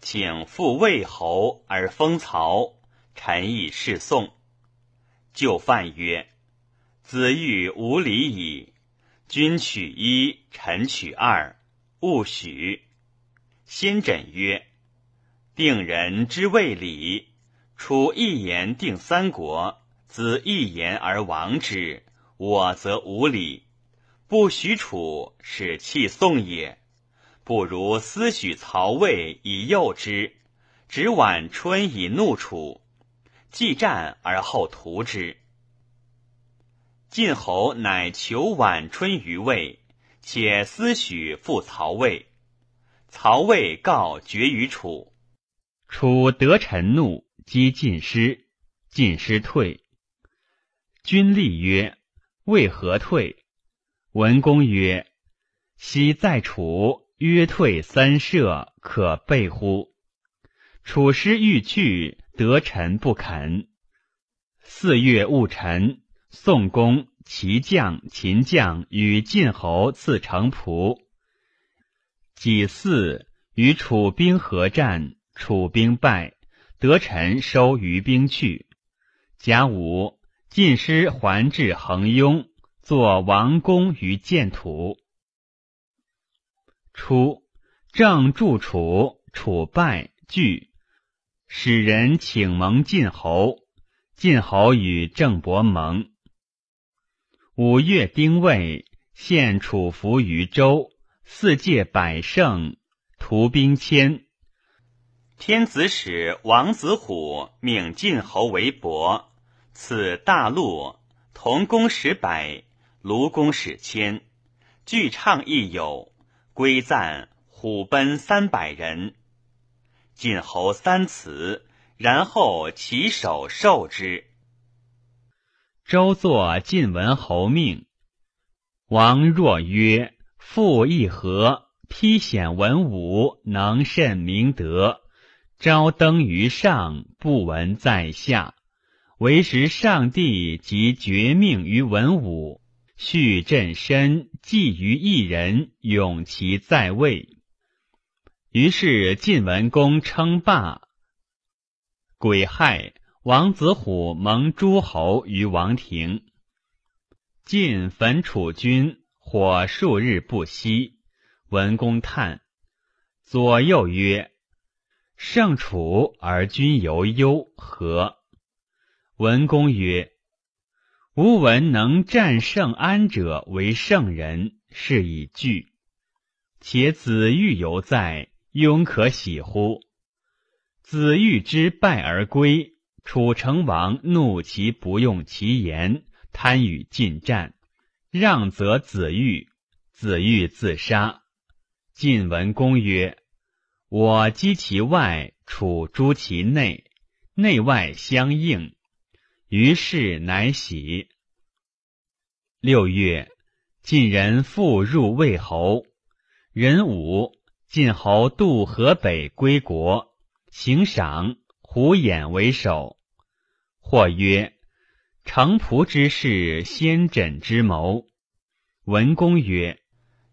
请复魏侯而封曹，臣以示宋。就范曰：“子玉无礼矣。君取一，臣取二，勿许。”先轸曰：“定人之谓礼，楚一言定三国，子一言而亡之，我则无礼。不许楚，使弃宋也。不如思许曹魏以诱之，执晚春以怒楚，既战而后屠之。晋侯乃求晚春于魏，且思许复曹魏。”曹魏告绝于楚，楚得臣怒，击晋师，晋师退。君立曰：“为何退？”文公曰：“昔在楚，约退三舍，可备乎？”楚师欲去，得臣不肯。四月戊辰，宋公、齐将、秦将与晋侯刺城仆。己巳，与楚兵合战，楚兵败，得臣收余兵去。甲午，晋师还至衡雍，作王公于建土。初，郑助楚，楚败，惧，使人请蒙晋侯。晋侯与郑伯盟。五月丁未，献楚服于周。四界百胜，屠兵千。天子使王子虎命晋侯为伯，此大陆，同公使百，卢公使千，具唱亦有，归赞虎奔三百人。晋侯三辞，然后其手受之。周作晋文侯命，王若曰。复一和，披显文武，能甚明德。朝登于上，不闻在下。唯识上帝及绝命于文武，续朕身，寄于一人，永其在位。于是晋文公称霸。癸亥，王子虎蒙诸侯于王庭。晋焚楚军，火数日不息。文公叹，左右曰：“胜楚而君犹忧，何？”文公曰：“吾闻能战胜安者为圣人，是以惧。且子玉犹在，庸可喜乎？”子欲之败而归，楚成王怒其不用其言，贪与进战，让则子欲，子欲自杀。晋文公曰：“我击其外，楚诛其内，内外相应。”于是乃喜。六月，晋人复入魏侯。壬午，晋侯渡河北归国。行赏，胡衍为首。或曰：“城濮之事，先轸之谋。”文公曰：“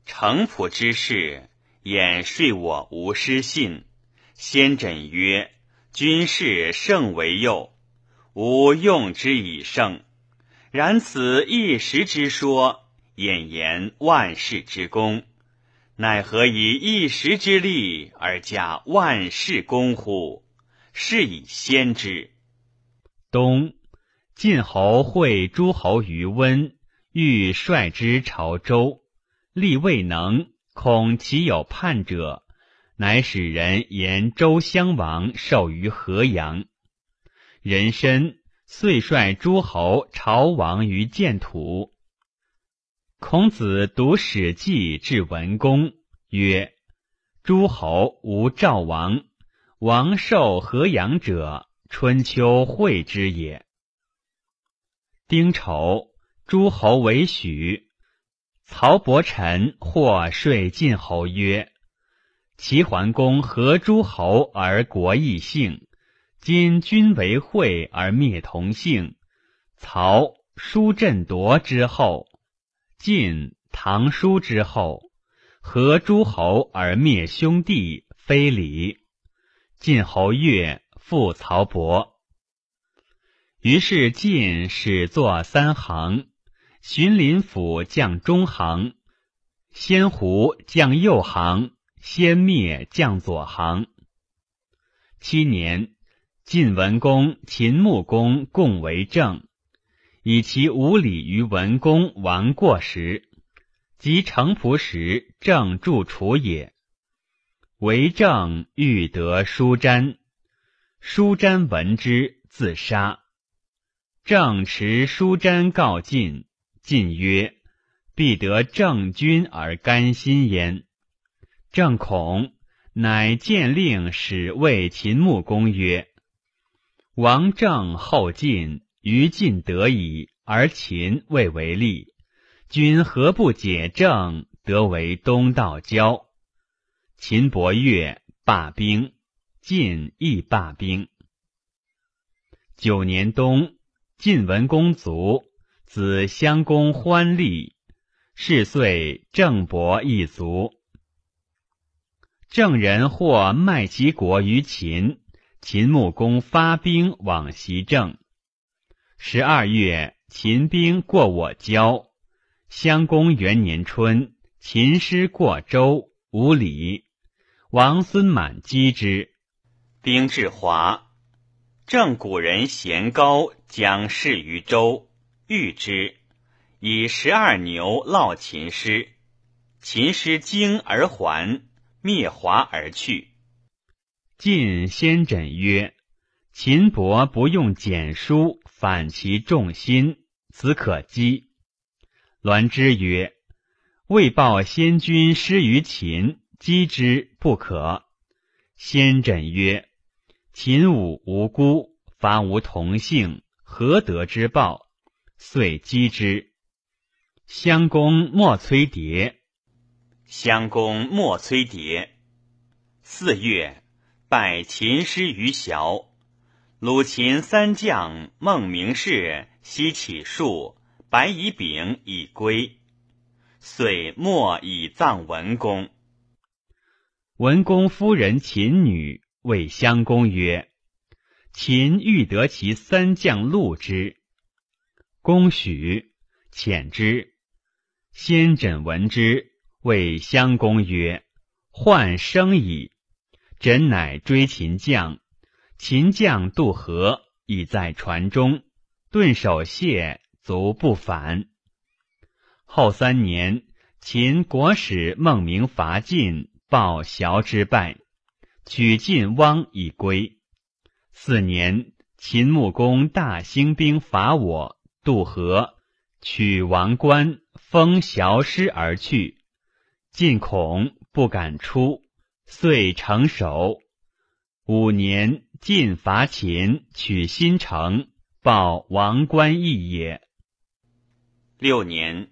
城濮之事，衍说我无失信。”先轸曰：“君事胜为右，吾用之以胜。然此一时之说，俨言万世之功。”奈何以一时之力而加万世功乎？是以先之。冬，晋侯会诸侯于温，欲率之朝周，力未能，恐其有叛者，乃使人言周襄王受于河阳。人参遂率诸侯朝王于建土。孔子读《史记》至文公，曰：“诸侯无赵王，王受河阳者，春秋会之也。”丁丑，诸侯为许。曹伯臣或说晋侯曰：“齐桓公合诸侯而国异姓，今君为惠而灭同姓。曹叔振铎之后。”晋唐叔之后，合诸侯而灭兄弟，非礼。晋侯越复曹伯。于是晋始作三行，荀林甫将中行，先胡将右行，先灭将左行。七年，晋文公、秦穆公共为政。以其无礼于文公王过时，及城仆时，正助楚也。为政欲得舒詹，舒詹闻之，自杀。正持舒詹告晋，晋曰：“必得郑君而甘心焉。”正恐，乃见令使谓秦穆公曰：“王政后晋。”于晋得矣，而秦未为利，君何不解政，得为东道交？秦伯乐罢兵，晋亦罢兵。九年冬，晋文公卒，子襄公欢立，是岁郑伯一卒。郑人或卖其国于秦，秦穆公发兵往袭郑。十二月，秦兵过我郊。襄公元年春，秦师过周，无礼。王孙满击之，兵至华。郑古人贤高将事于周，遇之，以十二牛烙秦师。秦师惊而还，灭华而去。晋先轸曰：“秦伯不用简书。”反其众心，此可击。栾之曰：“未报先君失于秦，击之不可。”先轸曰：“秦武无辜，伐无同姓，何得之报？”遂击之。襄公莫崔蝶，襄公莫崔蝶。四月，拜秦师于崤。鲁秦三将孟明氏西起树，白乙丙以归，遂莫以葬文公。文公夫人秦女谓襄公曰：“秦欲得其三将戮之。”公许，遣之。先轸闻之，谓襄公曰：“患生矣。”轸乃追秦将，秦将渡河，已在船中，顿首谢，足不返。后三年，秦国使孟明伐晋，报崤之败，取晋汪以归。四年，秦穆公大兴兵伐我。渡河，取王冠，封崤师而去。晋恐不敢出，遂成守。五年，晋伐秦，取新城，报王冠义也。六年，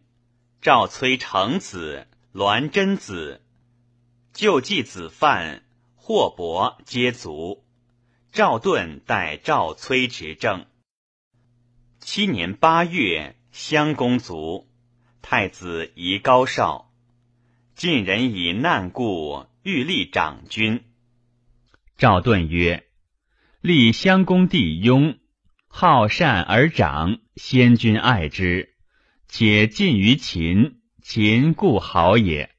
赵崔成子、栾真子、救济子范、霍伯皆卒。赵盾代赵崔执政。七年八月，襄公卒，太子宜高少。晋人以难故，欲立长君。赵盾曰：“立襄公弟雍，好善而长，先君爱之。且近于秦，秦故好也。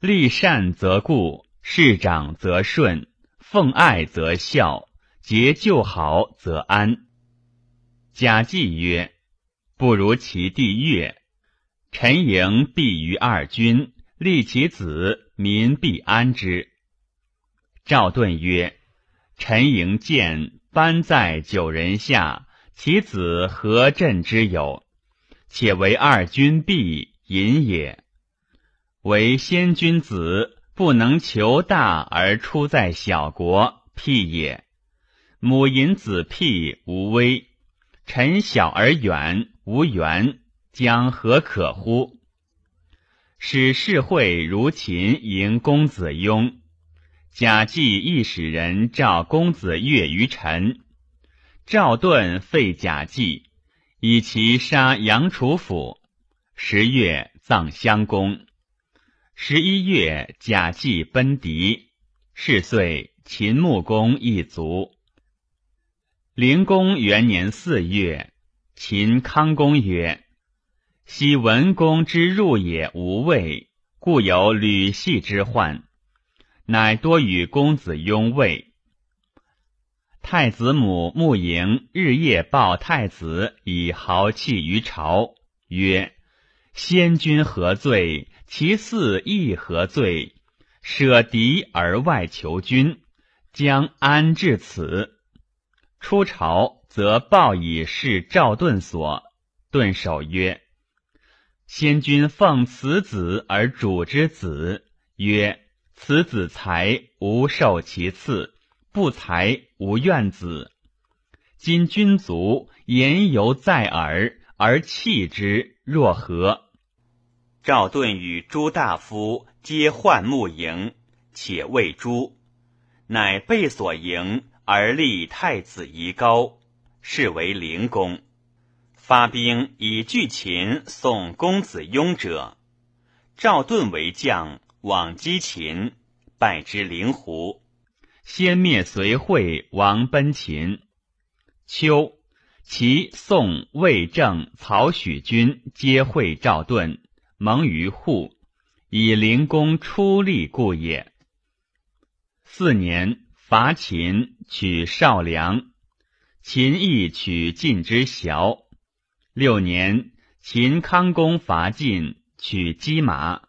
立善则固，事长则顺，奉爱则孝，结旧好则安。”贾季曰：“不如其弟乐。陈盈必于二君，立其子，民必安之。”赵盾曰：“陈盈见班在九人下，其子何朕之有？且为二君必隐也。为先君子，不能求大而出在小国，辟也。母淫子辟无威。”臣小而远，无缘，将何可乎？使世会如秦迎公子雍，贾季亦使人召公子越于陈。赵盾废贾季，以其杀杨楚府。十月葬襄公。十一月，贾季奔狄。是岁，秦穆公一卒。灵公元年四月，秦康公曰：“昔文公之入也无位，故有吕系之患，乃多与公子雍位。太子母穆莹日夜报太子，以豪气于朝，曰：‘先君何罪？其嗣亦何罪？舍敌而外求君，将安至此？’”出朝，则报以是赵盾所。盾守曰：“先君奉此子而主之子，曰：此子才，无受其次；不才，无怨子。今君卒，言犹在耳，而弃之，若何？”赵盾与诸大夫皆患木营，且谓诸，乃被所迎。而立太子宜高，是为灵公。发兵以拒秦，送公子雍者。赵盾为将，往击秦，败之灵狐。先灭隋惠，王奔秦。秋，齐、宋、魏、郑、曹许君皆会赵盾，盟于户，以灵公出力故也。四年。伐秦，取少梁；秦亦取晋之淆。六年，秦康公伐晋，取姬马。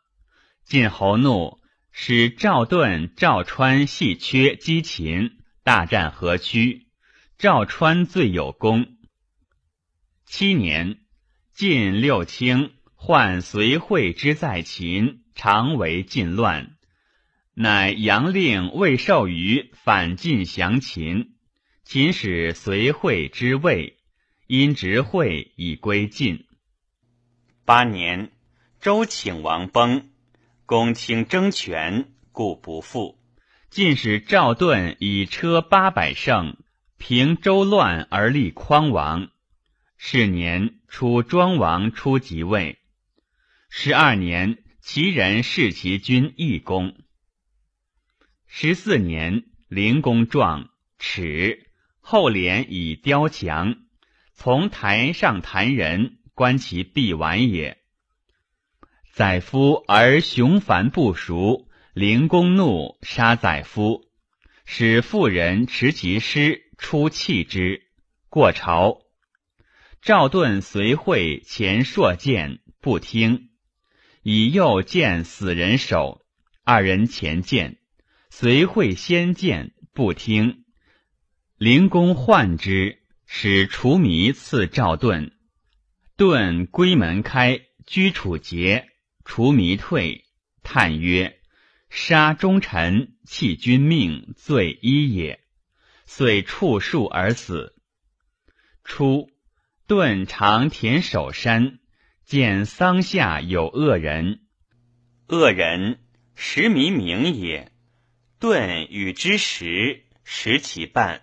晋侯怒，使赵盾、赵川系缺击秦，大战河曲。赵川最有功。七年，晋六卿患隋惠之在秦，常为晋乱。乃杨令未授于反晋降秦，秦使随惠之位，因执惠以归晋。八年，周顷王崩，公卿争权，故不复。晋使赵盾以车八百乘，平周乱而立匡王。是年，楚庄王出即位。十二年，齐人弑其君义公。十四年，灵公状，耻，后帘以雕墙，从台上谈人，观其必完也。宰夫而雄繁不熟，灵公怒，杀宰夫，使妇人持其尸出弃之，过朝。赵盾随会前硕见，不听，以右见死人首，二人前见。随会先见，不听。灵公患之，使除迷赐赵盾。盾归门开，居楚节。除迷退，叹曰：“杀忠臣，弃君命，罪一也。”遂触树而死。初，盾常田守山，见桑下有恶人。恶人，食弥名也。盾与之食，食其半。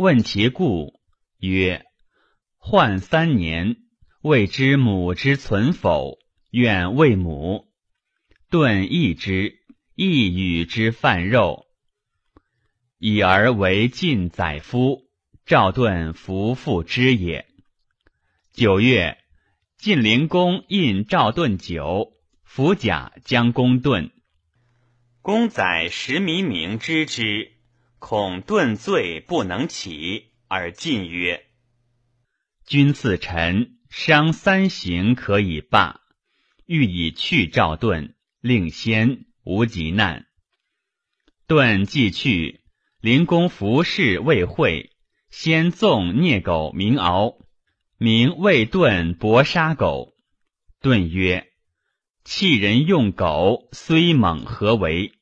问其故，曰：“患三年，未知母之存否？愿为母。”盾义之，亦与之饭肉，以而为晋宰夫。赵盾服复之也。九月，晋灵公印赵盾酒，服甲将攻盾。公载时弥明知之，恐顿罪不能起，而进曰：“君赐臣伤三刑可以罢，欲以去赵盾，令先无极难。”盾既去，灵公服侍未会，先纵啮狗名敖，名为盾搏杀狗。盾曰。弃人用狗，虽猛何为？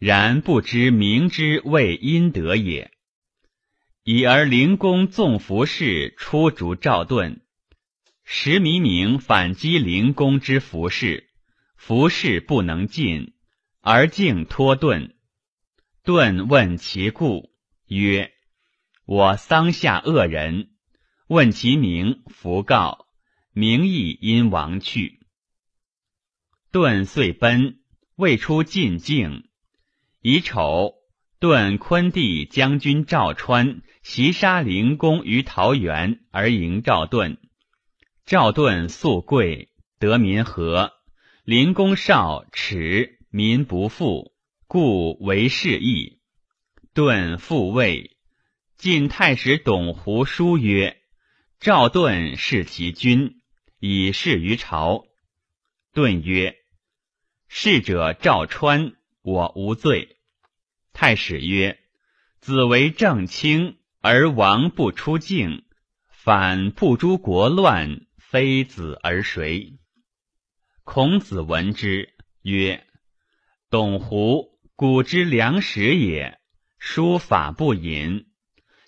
然不知明之谓阴德也。已而灵公纵服饰出逐赵盾，时弥明反击灵公之服饰，服饰不能进，而竟托盾。盾问其故，曰：“我桑下恶人，问其名，弗告，名亦因亡去。”盾遂奔，未出晋境。乙丑，盾昆弟将军赵川袭杀灵公于桃园，而迎赵盾。赵盾素贵，得民和。灵公少，耻，民不富，故为士义。盾复位。晋太史董狐书曰：“赵盾是其君，以示于朝。”盾曰。逝者赵川，我无罪。太史曰：“子为正卿，而王不出境，反不诛国乱，非子而谁？”孔子闻之曰：“董狐，古之良史也，书法不隐。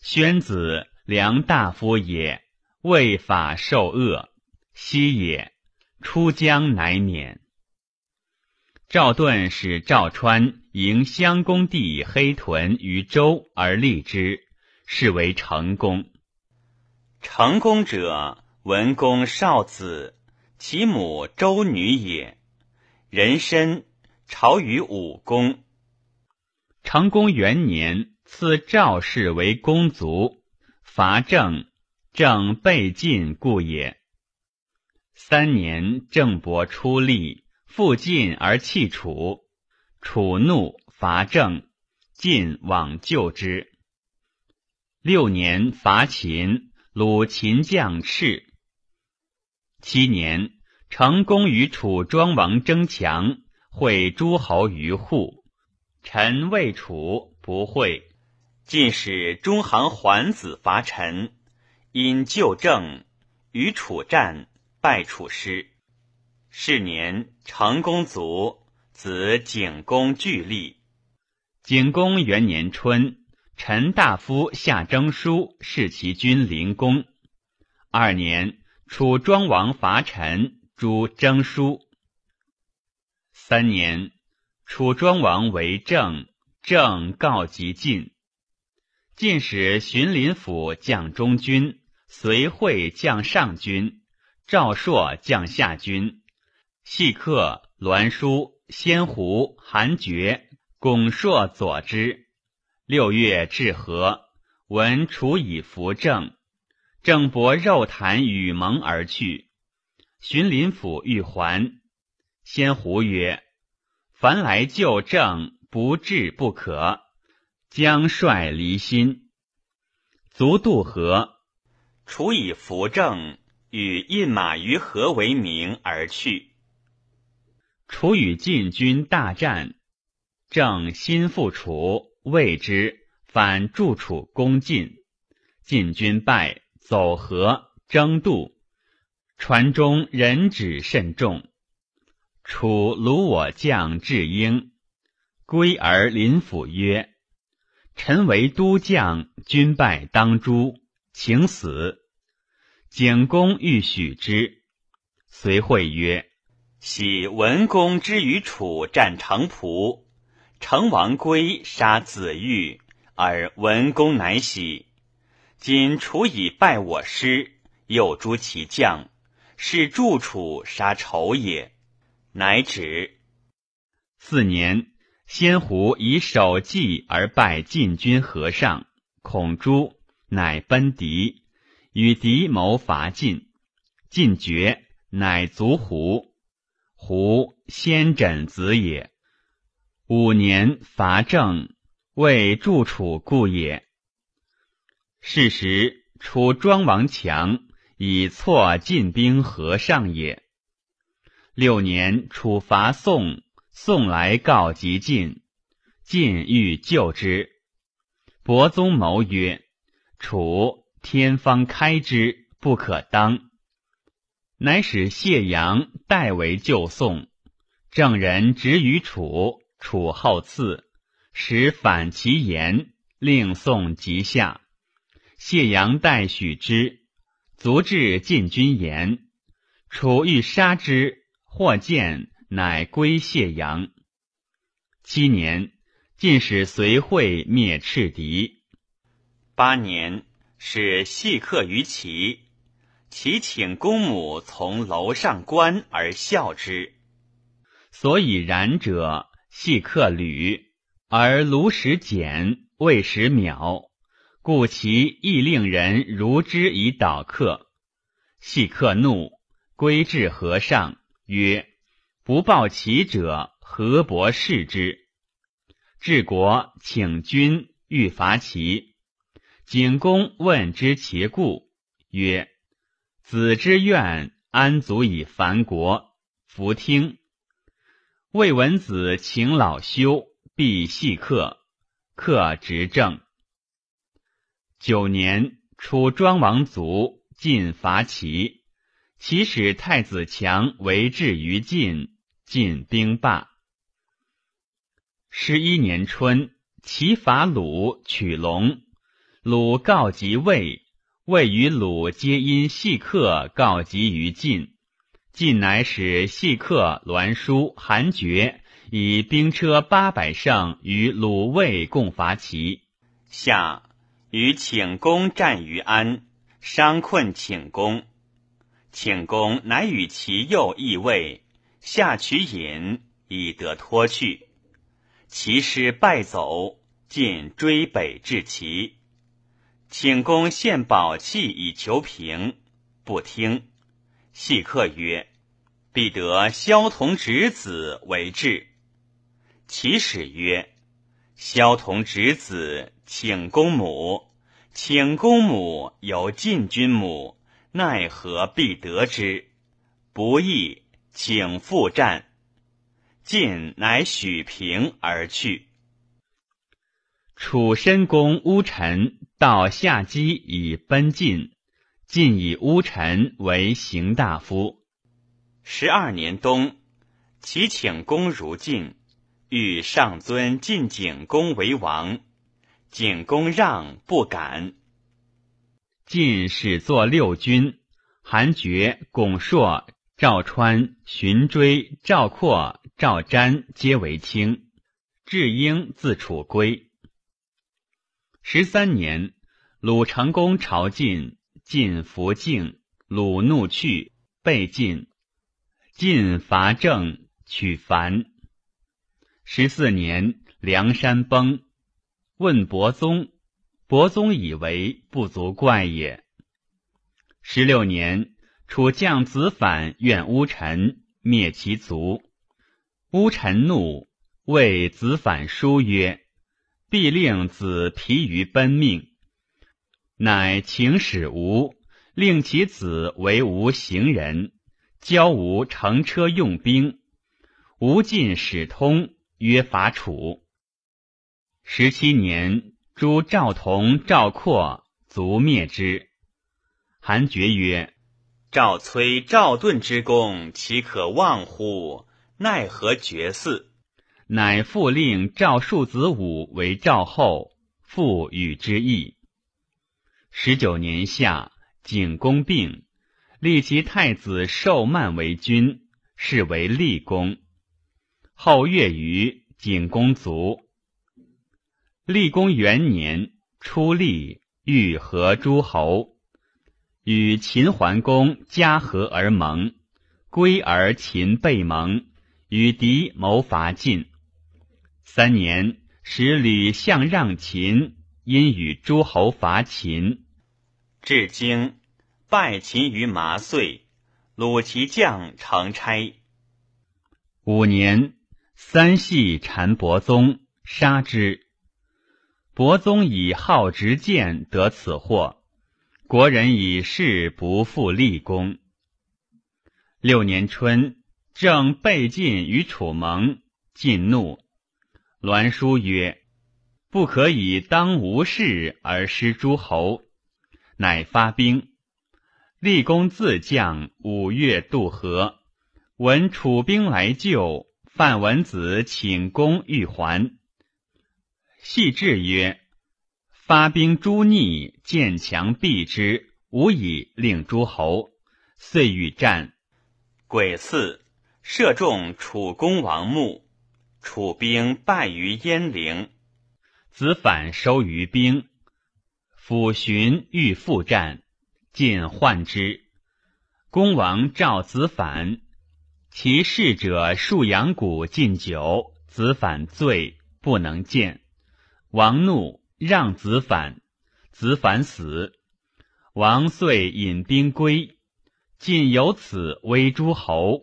宣子，良大夫也，为法受恶，昔也。出江乃免。”赵盾使赵川迎襄公弟黑豚于周而立之，是为成功。成功者，文公少子，其母周女也。人参，朝于武公。成公元年，赐赵氏为公族，伐郑，郑被晋故也。三年，郑伯出力。复晋而弃楚，楚怒伐郑，晋往救之。六年伐秦，虏秦将赤。七年，成功与楚庄王争强，会诸侯于户。臣魏楚不会，晋使中行桓子伐陈，因救郑，与楚战，败楚师。是年，成公卒，子景公俱立。景公元年春，陈大夫下征书，弑其君灵公。二年，楚庄王伐陈，诛征书。三年，楚庄王为政，政告即晋。晋使荀林府将中军，随会将上军，赵朔将下军。细客、栾书、仙狐、韩厥巩硕佐之。六月至河，闻楚以扶正，郑伯肉谈与盟而去。荀林甫欲还，先胡曰：“凡来救郑，不治不可。将率离心，卒渡河。楚以扶正，与印马于河为名而去。楚与晋军大战，郑心复楚。”谓之反助楚攻晋，晋军败，走河争渡，船中人指甚众。楚虏我将至英，归而临府曰：“臣为都将，军败当诛，请死。”景公欲许之，随会曰：“喜文公之与楚战城濮。”成王归杀子玉，而文公乃喜。今楚以败我师，又诛其将，是助楚杀仇也。乃止。四年，先胡以守计而败晋军河上，孔朱，乃奔狄，与狄谋伐晋。晋绝，乃卒胡。胡先轸子也。五年伐郑，为助楚故也。是时，楚庄王强，以错晋兵河上也。六年，楚伐宋，宋来告急晋，晋欲救之。伯宗谋曰：“楚天方开之，不可当。”乃使谢阳代为救宋。郑人执于楚。楚后赐，使反其言，令宋即下。谢阳代许之，卒至晋军言。楚欲杀之，或见，乃归谢阳。七年，晋使随会灭赤狄。八年，使细客于齐，其请公母从楼上观而笑之。所以然者。系客旅，而卢使简，未使秒，故其亦令人如之以导客。系客怒，归至河上，曰：“不报其者，何伯视之？”治国请君欲伐齐。景公问之其故，曰：“子之愿，安足以凡国？”弗听。魏文子请老修，必细客，客执政。九年，楚庄王卒，晋伐齐，齐使太子强为质于晋，晋兵罢。十一年春，齐伐鲁，取龙。鲁告及魏，魏与鲁皆因细客告急于晋。晋乃使细客栾书、韩厥以兵车八百乘与鲁卫共伐齐。夏，与请公战于安，伤困请公。请公乃与其右翼卫下取引，以得脱去。齐师败走，晋追北至齐。请公献宝器以求平，不听。细客曰：“必得萧同侄子为质。”其使曰：“萧同侄子，请公母，请公母有晋君母，奈何必得之？不义，请复战。”晋乃许平而去。楚申公乌臣到夏姬以奔晋。晋以乌臣为行大夫。十二年冬，齐请公如晋，欲上尊晋景公为王。景公让不敢。晋始作六军，韩厥、巩硕、赵川、荀追、赵括、赵瞻皆为卿。智英自楚归。十三年，鲁成公朝晋。晋弗敬，鲁怒去，被晋。晋伐郑，取樊。十四年，梁山崩，问伯宗，伯宗以为不足怪也。十六年，楚将子反怨乌臣，灭其族。乌臣怒，谓子反书曰：“必令子疲于奔命。”乃请使吴，令其子为吴行人，教吴乘车用兵。吴进使通，曰伐楚。十七年，诛赵同、赵括，卒灭之。韩厥曰：“赵崔、赵盾之功，岂可忘乎？奈何绝嗣？”乃复令赵庶子武为赵后，复与之议。十九年夏，景公病，立其太子寿曼为君，是为立公。后月余，景公卒。立公元年，初立，欲和诸侯，与秦桓公家和而盟，归而秦被盟，与敌谋伐晋。三年，使吕相让秦。因与诸侯伐秦，至京，败秦于麻遂，虏其将成差。五年，三系缠伯宗，杀之。伯宗以好执剑得此祸，国人以事不复立功。六年春，正被晋于楚盟，晋怒，栾书曰。不可以当无事而失诸侯，乃发兵。立功自将五月渡河，闻楚兵来救，范文子请功欲还。细至曰：“发兵诛逆，见强避之，无以令诸侯。”遂与战。癸巳，射中楚公王墓，楚兵败于鄢陵。子反收于兵，抚寻欲复战，尽患之。公王召子反，其侍者数阳谷进酒，子反醉，不能见。王怒，让子反，子反死。王遂引兵归，晋由此威诸侯，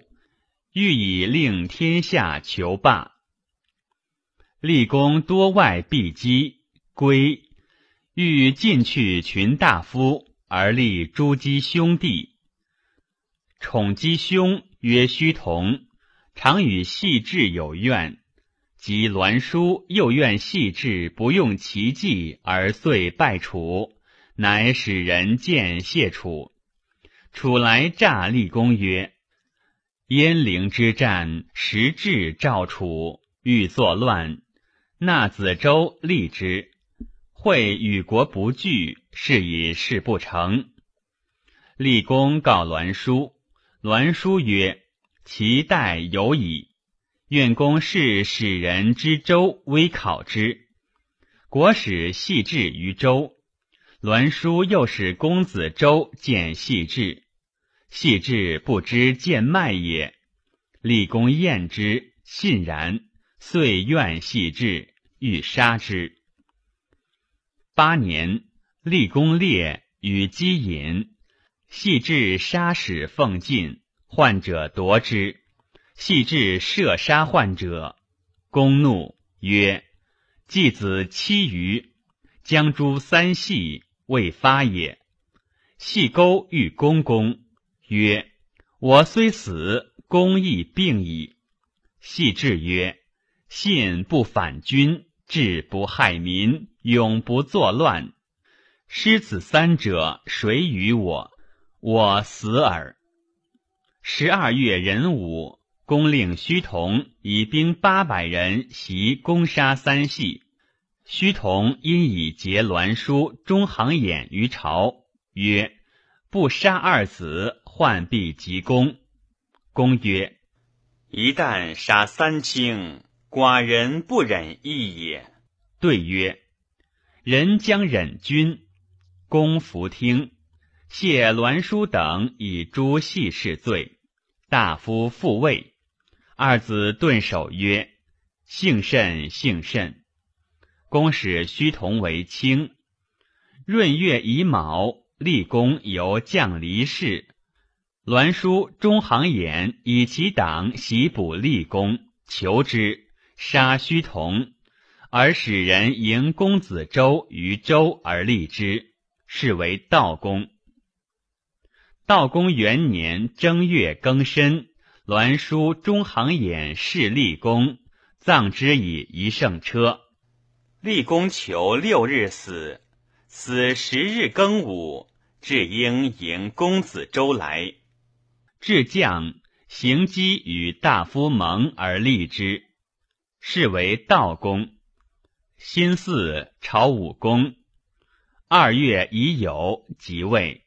欲以令天下求霸。立功多外必击，归欲进去群大夫，而立诸姬兄弟。宠姬兄曰虚同，常与细致有怨。及栾书又怨细致不用其计，而遂败楚，乃使人见谢楚。楚来诈立功曰：“鄢陵之战，时至赵楚，欲作乱。”纳子周立之，会与国不惧，是以事不成。立功告栾书，栾书曰：“其待有矣。愿公是使人之周，微考之。国使细致于周，栾书又使公子周见细致，细致不知见脉也。立功厌之，信然。”遂怨细致，欲杀之。八年，立功烈与姬隐，系至杀使奉进，患者夺之。系至射杀患者，公怒曰：“季子期余，将诛三系，未发也。”系钩欲公公，曰：“我虽死，公亦病矣。”细致曰。信不反君，志不害民，永不作乱。失子三者，谁与我？我死耳。十二月壬午，公令虚同以兵八百人袭攻杀三系。虚同因以结栾书、中行偃于朝，曰：“不杀二子，患必及公。”公曰：“一旦杀三卿。”寡人不忍义也。对曰：“人将忍君。”公弗听，谢栾书等以诛系事罪。大夫复位。二子顿首曰：“幸甚幸甚。公使虚同为卿。闰月乙卯，立功由将离世。栾书中行衍以其党袭捕立功，求之，杀虚同，而使人迎公子周于周而立之，是为道公。道公元年正月庚申，栾书中行衍弑立功，葬之以一乘车。立功求六日死，死十日庚午，至应迎公子周来。至将行击与大夫盟而立之，是为道公。辛巳，朝武公。二月乙酉，即位。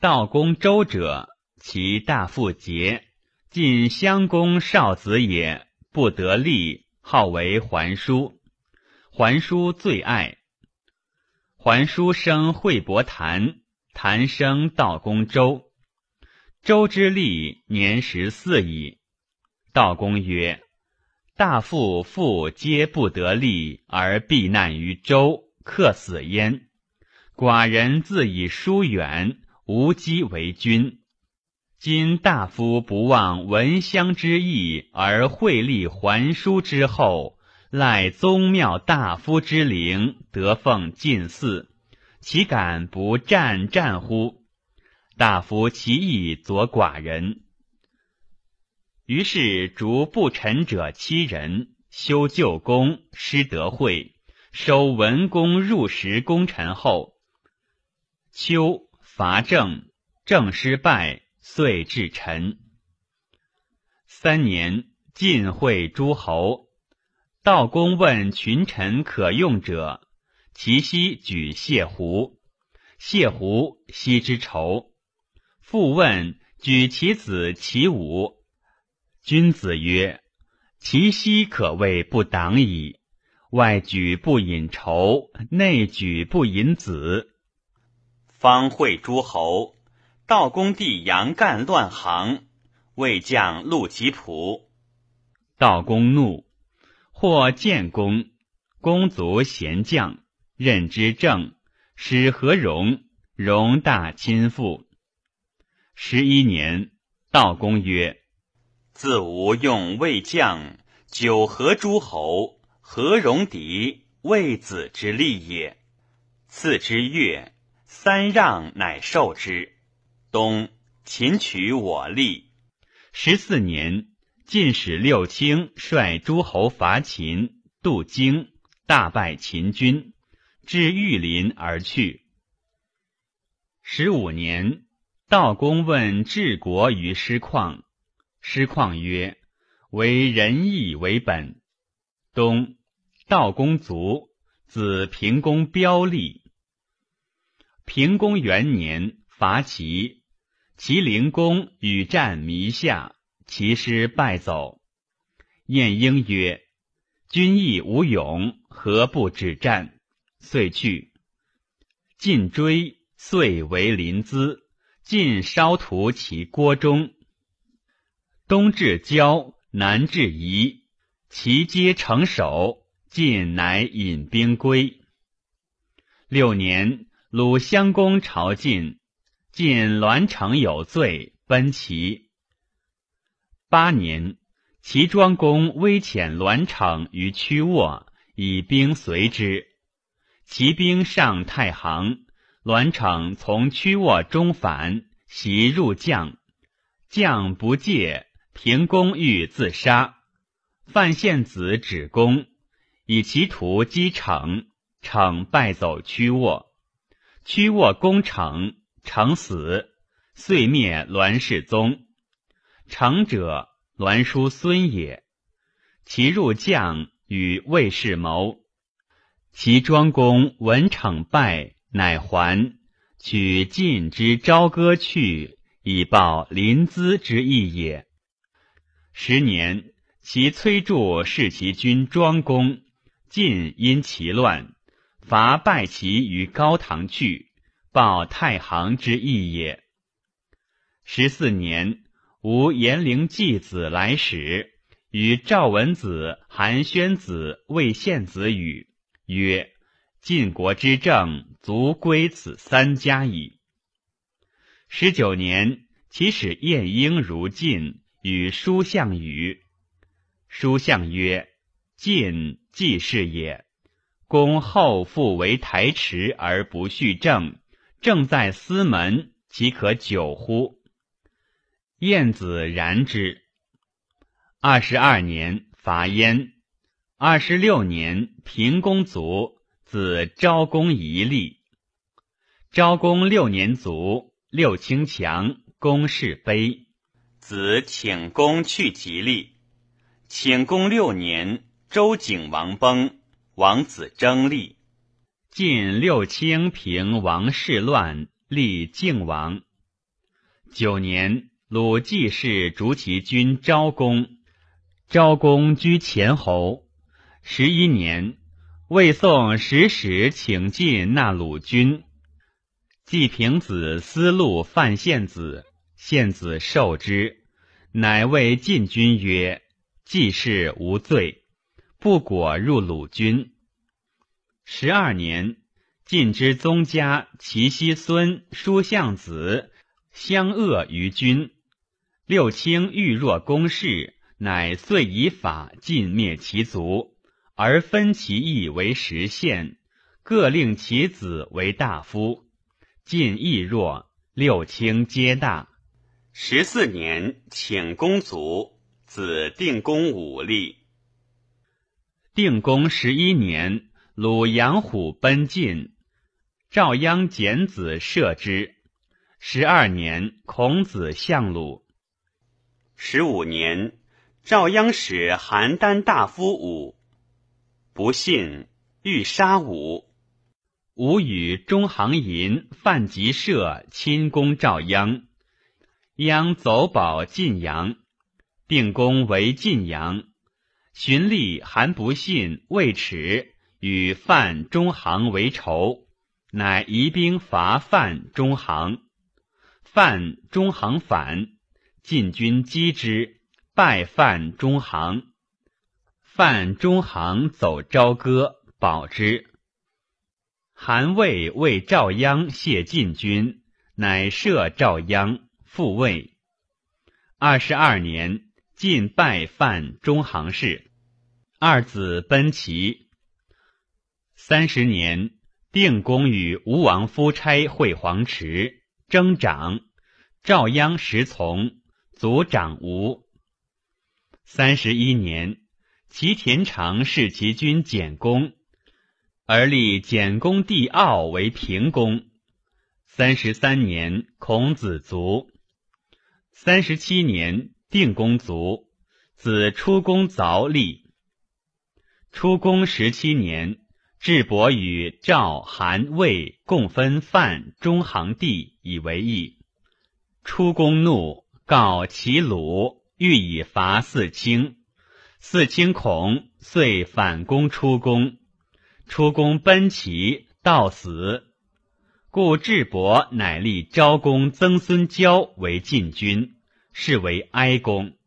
道公周者，其大父节，晋襄公少子也，不得立，号为桓叔。桓叔最爱。桓叔生惠伯谈，谈生道公周。周之立年十四矣。道公曰：“大父父皆不得利，而避难于周，克死焉。寡人自以疏远，无机为君。今大夫不忘闻乡之意，而惠立还书之后，赖宗庙大夫之灵，得奉进祀，岂敢不战战乎？”大夫其意左寡人，于是逐不臣者七人，修旧功，施德惠，收文公入食功臣后。秋伐郑，郑失败，遂至陈。三年，晋会诸侯。道公问群臣可用者，其悉举谢胡。谢胡悉之仇。复问举其子其武，君子曰：“其息可谓不党矣。外举不引仇，内举不引子。”方会诸侯，道公弟杨干乱行，魏将陆吉仆。道公怒，或建公，公卒贤将，任之政，使何荣，荣大亲附。十一年，道公曰：“自吾用魏将，九合诸侯，何戎狄，魏子之利也。次之月，三让乃受之。冬，秦取我立。十四年，晋使六卿率诸侯伐秦，渡京，大败秦军，至玉林而去。十五年。道公问治国于师旷，师旷曰：“为仁义为本。”冬，道公卒，子平公标立。平公元年，伐齐，齐灵公与战弥下，齐师败走。晏婴曰：“君亦无勇，何不止战？”遂去。晋追，遂为临淄。晋烧屠其郭中，东至交，南至夷，其皆成守。晋乃引兵归。六年，鲁襄公朝晋，晋栾城有罪，奔齐。八年，齐庄公威遣栾城于曲沃，以兵随之。齐兵上太行。栾城从曲沃中返，袭入将，将不戒，平公欲自杀，范献子止公，以其徒击城，城败走曲沃，曲沃攻城，城死，遂灭栾氏宗。城者，栾叔孙也。其入将与魏氏谋，其庄公闻城败。乃还，取晋之朝歌去，以报临淄之意也。十年，其崔杼弑其君庄公，晋因其乱，伐败其于高唐去，报太行之意也。十四年，吴延陵继子来使，与赵文子、韩宣子、魏献子语曰：“晋国之政，足归此三家矣。”十九年，其使晏婴如晋，与叔相语。叔相曰：“晋既是也。公后复为台池而不续政，政在司门，岂可久乎？”晏子然之。二十二年，伐燕。二十六年，平公卒，子昭公仪立。昭公六年卒，六卿强，公室卑。子请公去吉利。请公六年，周景王崩，王子争立。晋六卿平王室乱，立靖王。九年。鲁季氏逐其君昭公，昭公居前侯。十一年，魏宋使使请晋纳鲁君。季平子思路范献子，献子受之，乃谓晋君曰：“季氏无罪，不果入鲁军。”十二年，晋之宗家齐奚孙叔向子相恶于君。六卿欲若公事，乃遂以法尽灭其族，而分其邑为十县，各令其子为大夫。晋亦弱，六卿皆大。十四年，请公卒，子定公武立。定公十一年，鲁阳虎奔晋，赵鞅简子射之。十二年，孔子相鲁。十五年，赵鞅使邯郸大夫武，不信，欲杀武。武与中行寅、范吉射亲攻赵鞅，鞅走保晋阳，定公为晋阳。荀立韩不信、魏耻与范中行为仇，乃移兵伐范中行，范中行反。晋军击之，败范中行。范中行走朝歌，保之。韩魏为赵鞅谢晋军，乃赦赵鞅，复位。二十二年，晋败范中行氏，二子奔齐。三十年，定公与吴王夫差会黄池，征长，赵鞅时从。族长吴。三十一年，齐田常弑其君简公，而立简公弟傲为平公。三十三年，孔子卒。三十七年，定公卒，子出公凿立。出公十七年，智伯与赵、韩、魏共分范中行地以为邑。出公怒。告齐鲁，欲以伐四卿。四卿恐，遂反攻出宫。出宫奔齐，到死。故智伯乃立昭公曾孙交为晋君，是为哀公。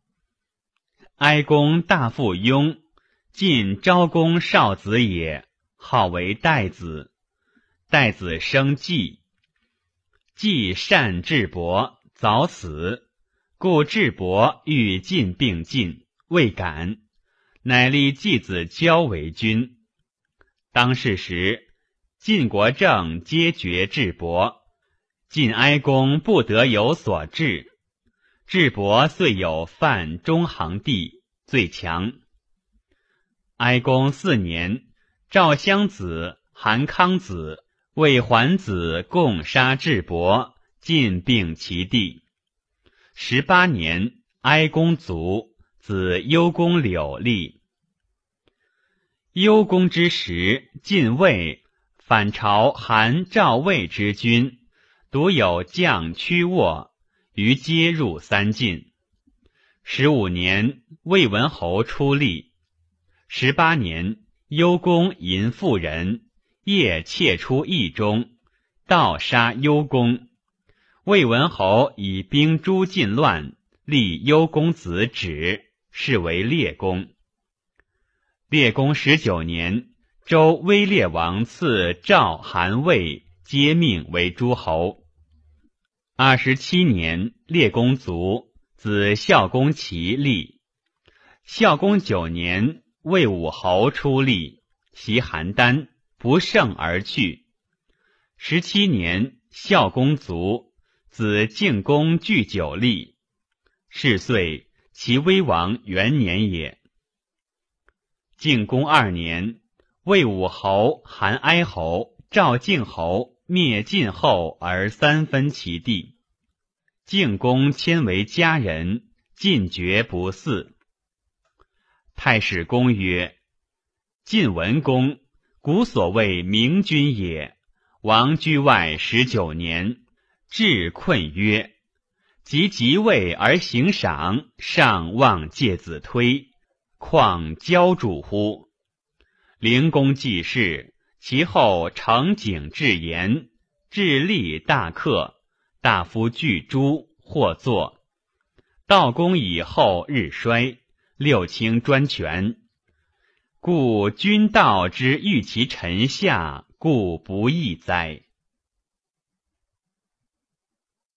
哀公大附庸，晋昭公少子也，号为代子。代子生季，季善智伯，早死。故智伯欲晋并晋，未敢，乃立季子交为君。当世时，晋国政皆绝智伯，晋哀公不得有所治。智伯遂有犯中行地，最强。哀公四年，赵襄子、韩康子、魏桓子共杀智伯，晋并其地。十八年，哀公卒，子幽公柳立。幽公之时，晋魏反朝韩、赵、魏之君，独有将屈沃，于皆入三晋。十五年，魏文侯出立。十八年，幽公淫妇人，夜窃出邑中，盗杀幽公。魏文侯以兵诛晋乱，立幽公子止，是为列公。列公十九年，周威烈王赐赵、韩、魏皆命为诸侯。二十七年，列公卒，子孝公齐立。孝公九年，魏武侯出立，袭邯郸，不胜而去。十七年，孝公卒，子敬公据九立。是岁，齐威王元年也。晋公二年，魏武侯、韩哀侯、赵敬侯灭晋后，而三分其地。晋公迁为家人，晋绝不嗣。太史公曰：“晋文公，古所谓明君也。王居外十九年，至困曰：‘即即位而行赏，尚望介子推，况骄主乎？’灵公济世，其后成景至言，致立大克，大夫具诸或坐。道公以后日衰。”六卿专权，故君道之欲其臣下，故不易哉。